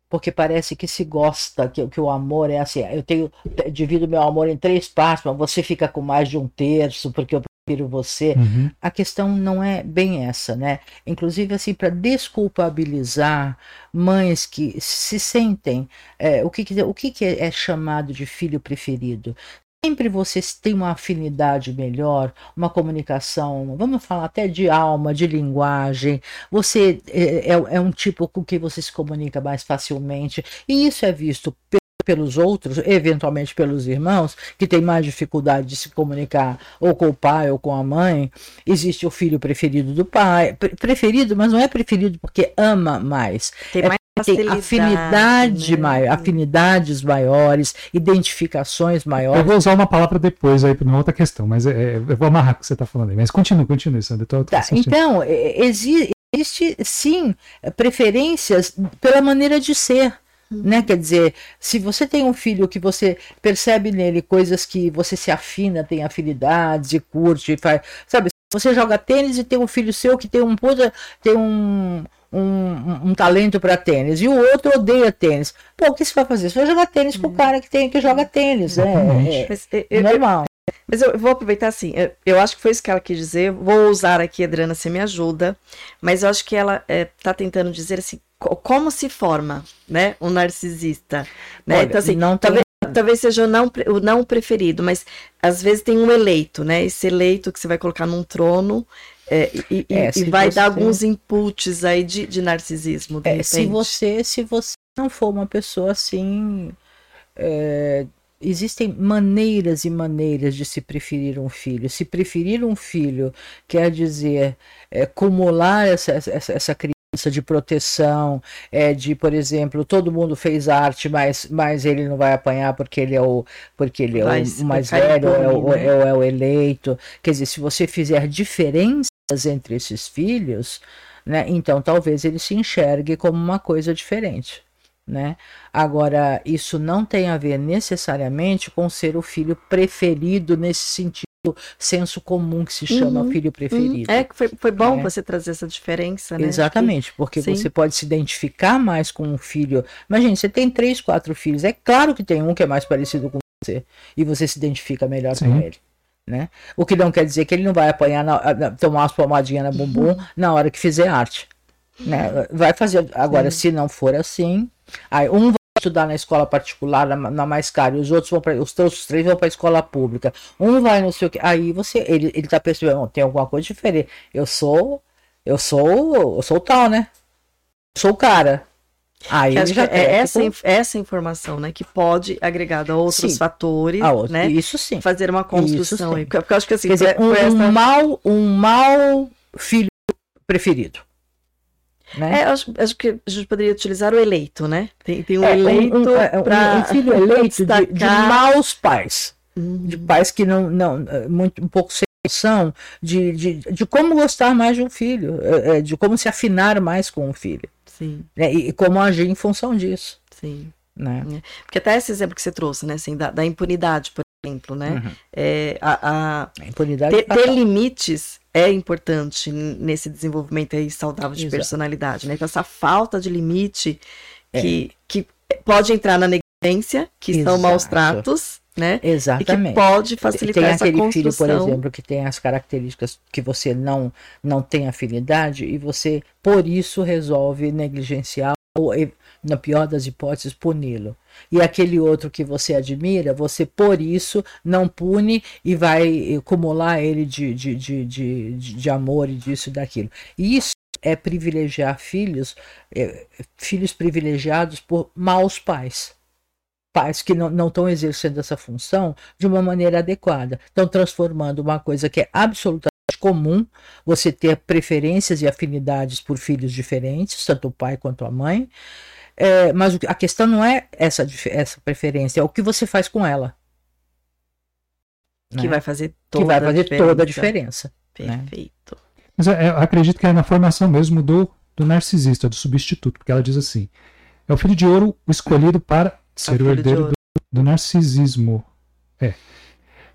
porque parece que se gosta, que, que o amor é assim, eu tenho, divido meu amor em três partes, mas você fica com mais de um terço, porque eu prefiro você. Uhum. A questão não é bem essa, né? Inclusive, assim, para desculpabilizar mães que se sentem. É, o que, o que é chamado de filho preferido? sempre você tem uma afinidade melhor, uma comunicação, vamos falar até de alma, de linguagem, você é, é, é, um tipo com que você se comunica mais facilmente, e isso é visto pelos outros, eventualmente pelos irmãos, que têm mais dificuldade de se comunicar ou com o pai ou com a mãe. Existe o filho preferido do pai, preferido, mas não é preferido porque ama mais. Tem é mais tem afinidade né? maior, afinidades maiores, identificações maiores. Eu vou usar uma palavra depois aí para uma outra questão, mas é, é, eu vou amarrar o que você está falando aí. Mas continue, continue, Sandra. Tô, tô tá, então, é, existe, existe sim preferências pela maneira de ser. Né? Quer dizer, se você tem um filho que você percebe nele coisas que você se afina, tem afinidades e curte, faz, sabe? Você joga tênis e tem um filho seu que tem um tem um, um, um, talento para tênis e o outro odeia tênis. Pô, o que você vai fazer? Você vai jogar tênis com o cara que, tem, que joga tênis. É, é, mas, eu, normal. Mas eu vou aproveitar assim. Eu, eu, acho que foi isso que ela quis dizer. Vou usar aqui, Adriana, você me ajuda. Mas eu acho que ela está é, tentando dizer assim: como se forma né, um narcisista. Né? Olha, então, assim, não talvez, talvez seja o não, o não preferido, mas às vezes tem um eleito, né? Esse eleito que você vai colocar num trono é, e, é, e vai você... dar alguns inputs aí de, de narcisismo. De é, se você se você não for uma pessoa assim, é, existem maneiras e maneiras de se preferir um filho. Se preferir um filho quer dizer é, acumular essa, essa, essa criança de proteção, é de, por exemplo, todo mundo fez arte, mas, mas ele não vai apanhar porque ele é o, porque ele é o mais velho, é o, né? é, é o eleito. Quer dizer, se você fizer diferenças entre esses filhos, né, então talvez ele se enxergue como uma coisa diferente. Né? Agora, isso não tem a ver necessariamente com ser o filho preferido nesse sentido senso comum que se chama uhum, filho uhum. preferido. Uhum. É, foi, foi bom é. você trazer essa diferença, né? Exatamente, porque Sim. você pode se identificar mais com um filho. Imagina, você tem três, quatro filhos. É claro que tem um que é mais parecido com você e você se identifica melhor Sim. com ele. Né? O que não quer dizer que ele não vai apanhar, na, tomar umas palmadinhas na bumbum uhum. na hora que fizer arte. Né? Vai fazer. Agora, Sim. se não for assim, aí um estudar na escola particular, na, na mais cara, e os outros vão para os, os três vão para a escola pública. Um vai não sei o que. Aí você, ele, ele tá percebendo, tem alguma coisa diferente. Eu sou, eu sou, eu sou tal, né? Eu sou o cara. Aí já é essa, tipo... essa informação, né, que pode agregada a outros sim, fatores, a outro, né? Isso sim. Fazer uma construção aí. Porque eu acho que assim, Quer dizer, um, essa... um mal, um mal filho preferido. Né? É, acho, acho, que a gente poderia utilizar o eleito, né? Tem, tem um é, eleito. Um, um, pra... um, filho eleito de, de, maus pais. Uhum. De pais que não. não muito, um pouco sem noção de, de, de como gostar mais de um filho, é, é, de como se afinar mais com um filho. Sim. Né? E, e como agir em função disso. Sim. Né? É. Porque até esse exemplo que você trouxe, né, assim, da, da impunidade, por exemplo, né? Uhum. É, a, a, a impunidade ter, ter limites é importante nesse desenvolvimento aí saudável de Exato. personalidade, né? Então, essa falta de limite que, é. que pode entrar na negligência, que Exato. são maus tratos, né? Exatamente. E que pode facilitar tem essa aquele construção. filho, por exemplo, que tem as características que você não não tem afinidade e você por isso resolve negligenciar ou na pior das hipóteses puni-lo e aquele outro que você admira, você por isso não pune e vai acumular ele de, de, de, de, de amor e disso e daquilo. E isso é privilegiar filhos, é, filhos privilegiados por maus pais. Pais que não estão exercendo essa função de uma maneira adequada. Estão transformando uma coisa que é absolutamente comum, você ter preferências e afinidades por filhos diferentes, tanto o pai quanto a mãe, é, mas a questão não é essa, essa preferência, é o que você faz com ela. Que né? vai fazer toda que vai fazer a diferença. toda a diferença. né? Perfeito. Mas é, eu acredito que é na formação mesmo do, do narcisista, do substituto, porque ela diz assim: é o filho de ouro o escolhido para ser o filho de herdeiro do, do narcisismo. É.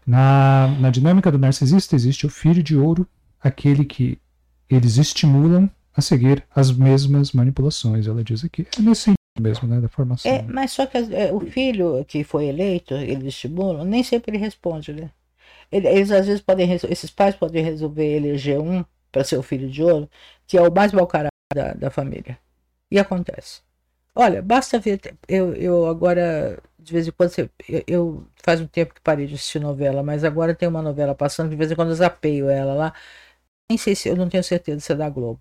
Na, na dinâmica do narcisista existe o filho de ouro, aquele que eles estimulam a seguir as mesmas manipulações. Ela diz aqui. É nesse sentido mesmo, né? Da formação. É, mas só que é, o filho que foi eleito, eles estimulam, nem sempre ele responde, né? Ele- Eles às vezes podem, esses pais podem resolver eleger um para ser o filho de ouro, que é o mais mau caráter da, da família. E acontece. Olha, basta ver. Eu, eu agora, de vez em quando, eu, eu- faz um tempo que parei de assistir novela, mas agora tem uma novela passando, de vez em quando eu zapeio ela lá. Nem sei se eu não tenho certeza se é da Globo.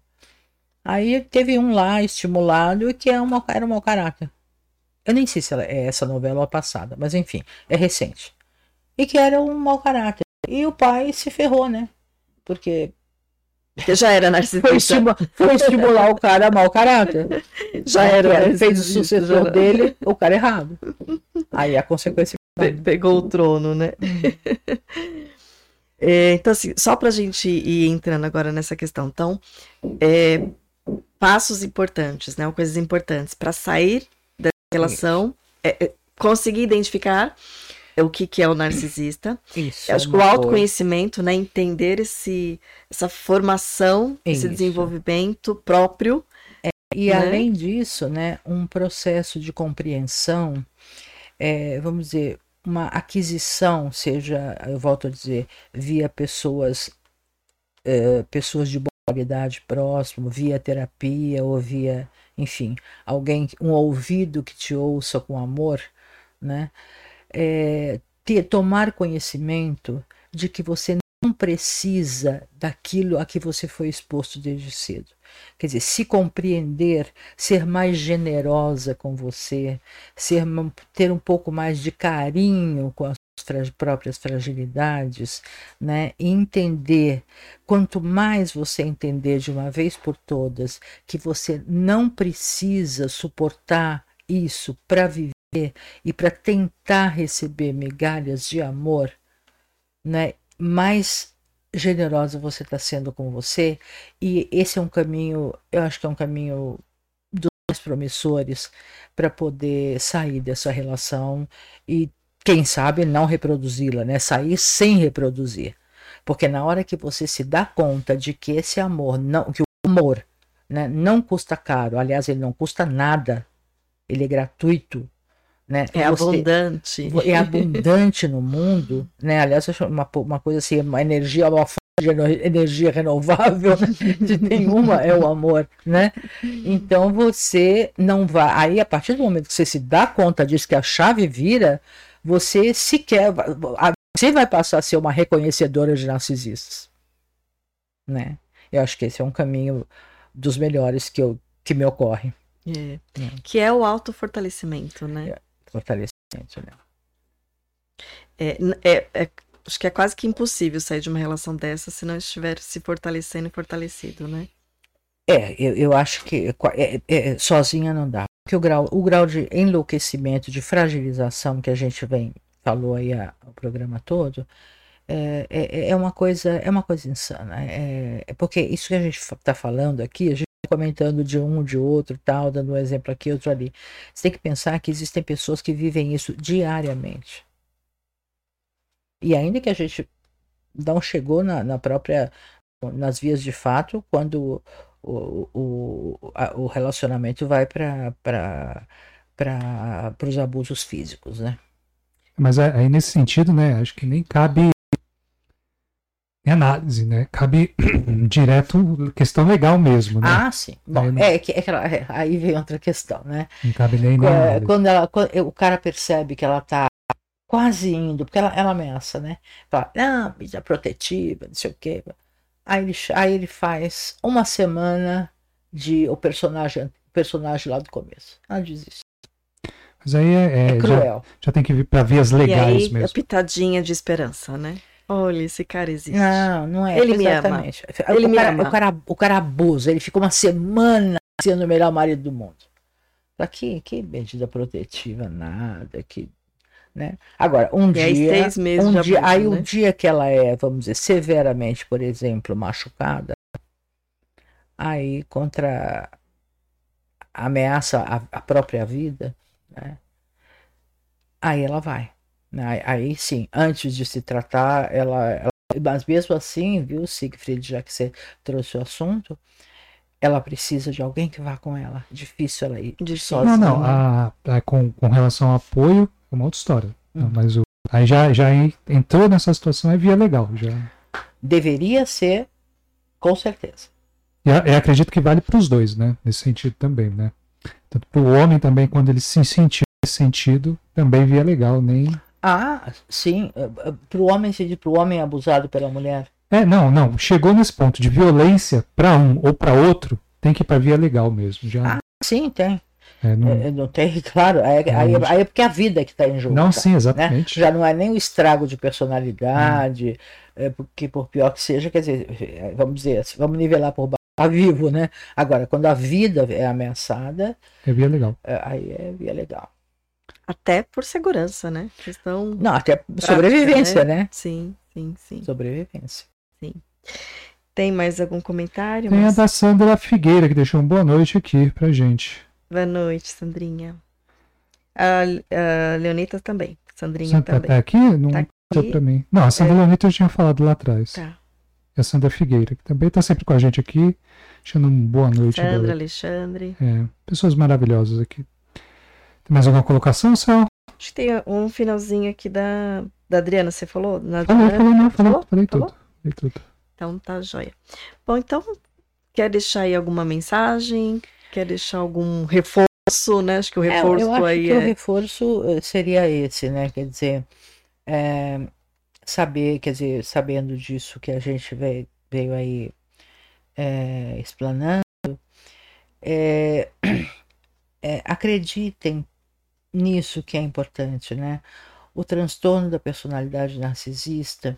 Aí teve um lá estimulado que é uma, era um mau caráter. Eu nem sei se ela é essa novela ou a passada, mas enfim, é recente. E que era um mau caráter. E o pai se ferrou, né? Porque já era foi, narcisista. estima- foi estimular o cara a mau caráter. Já era. Ele fez o sucessor dele, o cara errado. Aí a consequência. Pe- Pegou o trono, né? É, então, assim, só para a gente ir entrando agora nessa questão. Então, é, passos importantes, né? ou Coisas importantes para sair da relação, é, é, conseguir identificar o que, que é o narcisista. Isso. Acho que o autoconhecimento, né? Entender esse, essa formação, esse Isso. desenvolvimento próprio. E né? além disso, né, um processo de compreensão, é, vamos dizer, uma aquisição, seja, eu volto a dizer, via pessoas, é, pessoas de boa qualidade próximo, via terapia ou via, enfim, alguém, um ouvido que te ouça com amor, né? É, ter, tomar conhecimento de que você não precisa daquilo a que você foi exposto desde cedo. Quer dizer, se compreender, ser mais generosa com você, ser, ter um pouco mais de carinho com fra- próprias fragilidades, né? E entender, quanto mais você entender de uma vez por todas que você não precisa suportar isso para viver e para tentar receber migalhas de amor, né? Mais generosa você está sendo com você e esse é um caminho, eu acho que é um caminho dos mais promissores para poder sair dessa relação e quem sabe não reproduzi-la, né? Sair sem reproduzir. Porque na hora que você se dá conta de que esse amor não, que o amor, né, não custa caro, aliás, ele não custa nada. Ele é gratuito, né? É Você- abundante. é abundante no mundo, né? Aliás, acho uma, uma coisa assim, uma energia, uma fonte de energia renovável, de nenhuma é o amor, né? Então você não vai. Aí, a partir do momento que você se dá conta disso, que a chave vira, você sequer. Você vai passar a ser uma reconhecedora de narcisistas, né? Eu acho que esse é um caminho dos melhores que, eu, que me ocorre. É. É. Que é o autofortalecimento, né? Fortalecimento, né? É, é- é- acho que é quase que impossível sair de uma relação dessa se não estiver se fortalecendo e fortalecido, né? É, eu, eu acho que é- é- sozinha não dá. Porque o grau, o grau de enlouquecimento, de fragilização que a gente vem, falou aí a- o programa todo, é, é, é uma coisa, é uma coisa insana. É, é porque isso que a gente está falando aqui, a gente tá comentando de um, de outro, tal, dando um exemplo aqui, outro ali. Você tem que pensar que existem pessoas que vivem isso diariamente. E ainda que a gente não chegou na, na própria, nas vias de fato, quando o, o, a- o relacionamento vai para os abusos físicos, né? Mas aí nesse sentido, né, acho que nem cabe análise, né? Cabe direto questão legal mesmo, né? Ah, sim. Bom, Aí não- é que, é é, aí vem outra questão, né? Não cabe nem análise. quando, ela, quando o cara percebe que ela tá quase indo, porque ela, ela ameaça, né? Fala, não, medida protetiva, não sei o quê. Aí ele, aí ele faz uma semana de o personagem, o personagem lá do começo. Ela diz isso. Mas aí é, É é, já, cruel. já tem que vir para vias E legais aí, a mesmo. pitadinha de esperança, né? Olha, esse cara existe. Não, não é. Ele me ama. exatamente. Ele o, me cara, ama. O, cara, o cara abusa, ele fica uma semana sendo o melhor marido do mundo. Pra que, que medida protetiva, nada, que Né? Agora, um E aí, dia, seis meses um de dia abuso, aí né? o dia que ela é, vamos dizer, severamente, por exemplo, machucada, aí contra ameaça a, a própria vida, né? Aí ela vai. né? Aí, aí sim, antes de se tratar, ela, ela- Mas mesmo assim, viu, Siegfried, já que você trouxe o assunto, ela precisa de alguém que vá com ela. Difícil ela ir Difícil. sozinha. Não, não. A, a- com, com relação ao apoio, uma outra história. Não, mas o, aí já, já en- entrou nessa situação, é via legal. Já. Deveria ser, com certeza. E eu acredito que vale para os dois, né? Nesse sentido também, né? Tanto para o homem também, quando ele se sentir nesse sentido, também via legal. Nem... Ah, sim, para o homem, se diz para o homem abusado pela mulher. É, não, não. Chegou nesse ponto de violência para um ou para outro, tem que ir para via legal mesmo. Já, Ah, Sim, tem. É, não, É, não tem, claro. Aí, aí, aí é porque é a vida que está em jogo. não, tá? sim, né? exatamente. Já não é nem o estrago de personalidade, é porque por pior que seja, quer dizer, é, vamos dizer, assim, vamos nivelar por baixo, tá vivo, né? Agora, quando a vida é ameaçada, É via legal. é, aí é via legal. Até por segurança, né? Questão. Não, até sobrevivência, né? Sim, sim, sim. Sobrevivência. Tem mais algum comentário? Tem a Mas- da Sandra Figueira, que deixou uma boa noite aqui pra gente. Boa noite, Sandrinha. A, a Leonita também. Sandrinha Sandra também. tá aqui? Não Tá aqui. pra mim. Não, a Sandra Leonita eu tinha falado lá atrás. Tá. E a Sandra Figueira, que também tá sempre com a gente aqui, deixando uma boa noite. Sandra, dela. Alexandre. É, pessoas maravilhosas aqui. Tem mais alguma colocação, Céu? Acho que tem um finalzinho aqui da, da Adriana, você falou? Na Falei, Adriana? falei, não, falei, Falou? falei Falou? tudo. Falei tudo. Então tá joia. Bom, então, quer deixar aí alguma mensagem? Quer deixar algum reforço, né? Acho que o É, reforço eu acho aí que o é. reforço eh, seria esse, né? Quer dizer, é, saber, quer dizer, sabendo disso que a gente veio, veio aí é, explanando, é, é, acreditem nisso que é importante, né? O transtorno da personalidade narcisista,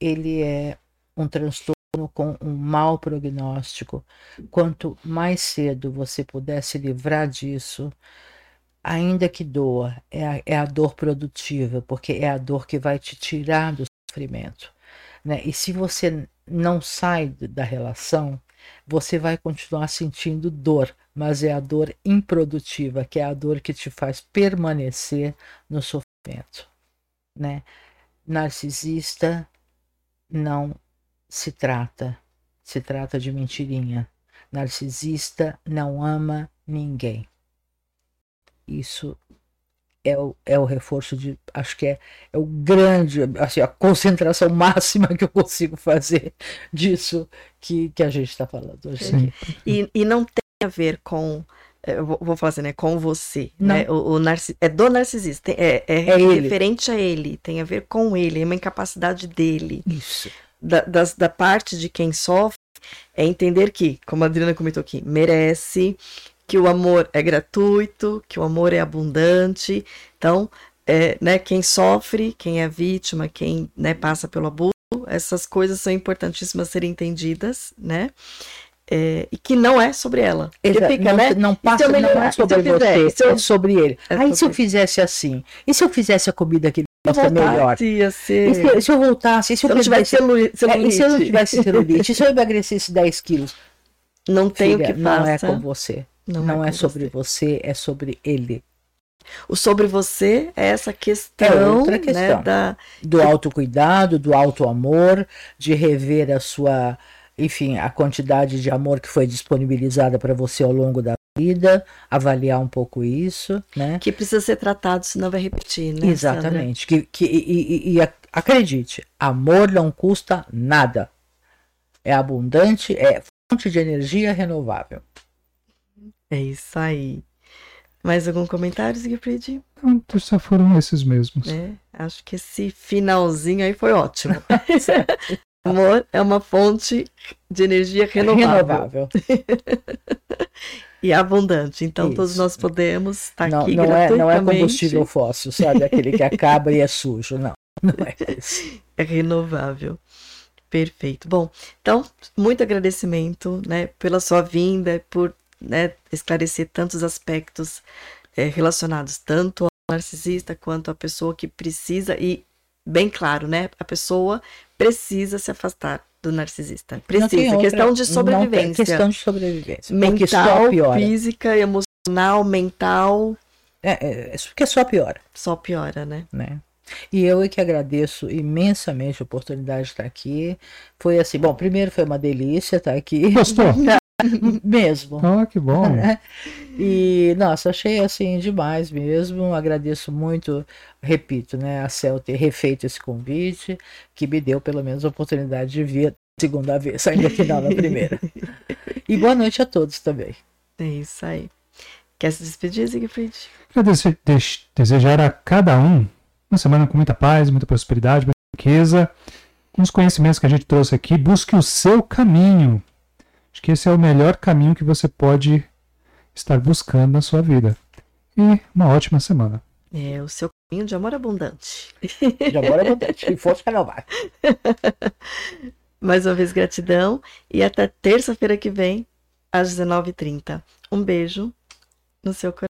ele é um transtorno com um mau prognóstico. Quanto mais cedo você puder se livrar disso, ainda que doa, é a, é a dor produtiva, porque é a dor que vai te tirar do sofrimento. Né? E se você não sai da relação, você vai continuar sentindo dor, mas é a dor improdutiva, que é a dor que te faz permanecer no sofrimento. Né? Narcisista não se trata, se trata de mentirinha. Narcisista não ama ninguém. Isso é o, é o reforço de. Acho que é, é o grande, assim, a concentração máxima que eu consigo fazer disso que, que a gente está falando hoje. E, e não tem a ver com. Eu vou, falar assim, né? Com você. Não. Né? O, o narci- é do narcisista. É, é, É ele. referente a ele. Tem a ver com ele. É uma incapacidade dele. Isso. Da, das- da parte de quem sofre, é entender que, como a Adriana comentou aqui, merece, que o amor é gratuito, que o amor é abundante. Então, é, né, quem sofre, quem é vítima, quem né, passa pelo abuso, essas coisas são importantíssimas serem entendidas, né? É, e que não é sobre ela. Exa- fica, não, né? não passa, eu não é sobre você, eu- é sobre ele. É ah, e se eu sobre- fizesse assim? E se eu fizesse a comida que ele gosta voltasse melhor? ser- se, se eu voltasse? Se eu, eu não tivesse fizesse- celu- É, se eu não celulite? tivesse celulite? Se eu emagrecesse 10 quilos? Não tem o que não é faça. com você. Não, Não, é, é, sobre você. você. é sobre ele. O sobre você é essa questão, né, questão. da Do autocuidado, do auto-amor, de rever a sua, enfim, a quantidade de amor que foi disponibilizada para você ao longo da vida, avaliar um pouco isso, né? que precisa ser tratado, senão vai repetir, né? Sandra? Exatamente. Que, que, e, e- e ac- acredite, amor não custa nada. É abundante, é fonte de energia renovável. É isso aí. Mais algum comentário, Siegfried? Então, só foram esses mesmos. É, acho que esse finalzinho aí foi ótimo. Amor é uma fonte de energia renovável, Renovável. e abundante. Então, todos Isso. nós podemos estar Não, aqui não, é, não é combustível fóssil, sabe? Aquele que acaba e é sujo. Não, não é isso. é renovável. Perfeito. Bom, então, muito agradecimento, né, pela sua vinda, por né, esclarecer tantos aspectos eh, relacionados tanto narcisista quanto a pessoa que precisa, e bem claro, né? A pessoa precisa se afastar do narcisista. Precisa. Outra, questão de sobrevivência. questão de sobrevivência. Mental, física, emocional, mental. É, é, porque só piora. Só piora, né? né? E eu é que agradeço imensamente a oportunidade de estar aqui. Foi assim, bom, primeiro foi uma delícia estar aqui. Gostou? mesmo. Oh, que bom. e, nossa, achei assim demais mesmo. Agradeço muito, repito, né, a Cel ter refeito esse convite, que me deu pelo menos a oportunidade de vir segunda vez, ainda final na primeira. e boa noite a todos também. É isso aí. Quer se despedir, Siegfried? Quero desejar a cada um uma semana com muita paz, muita prosperidade, muita riqueza. Com os conhecimentos que a gente trouxe aqui, busque o seu caminho. Acho que esse é o melhor caminho que você pode estar buscando na sua vida. E uma ótima semana. É o seu caminho de amor abundante. De amor abundante. E força renovar. Mais uma vez, gratidão. E até terça-feira que vem, às 19h30. Um beijo no seu coração.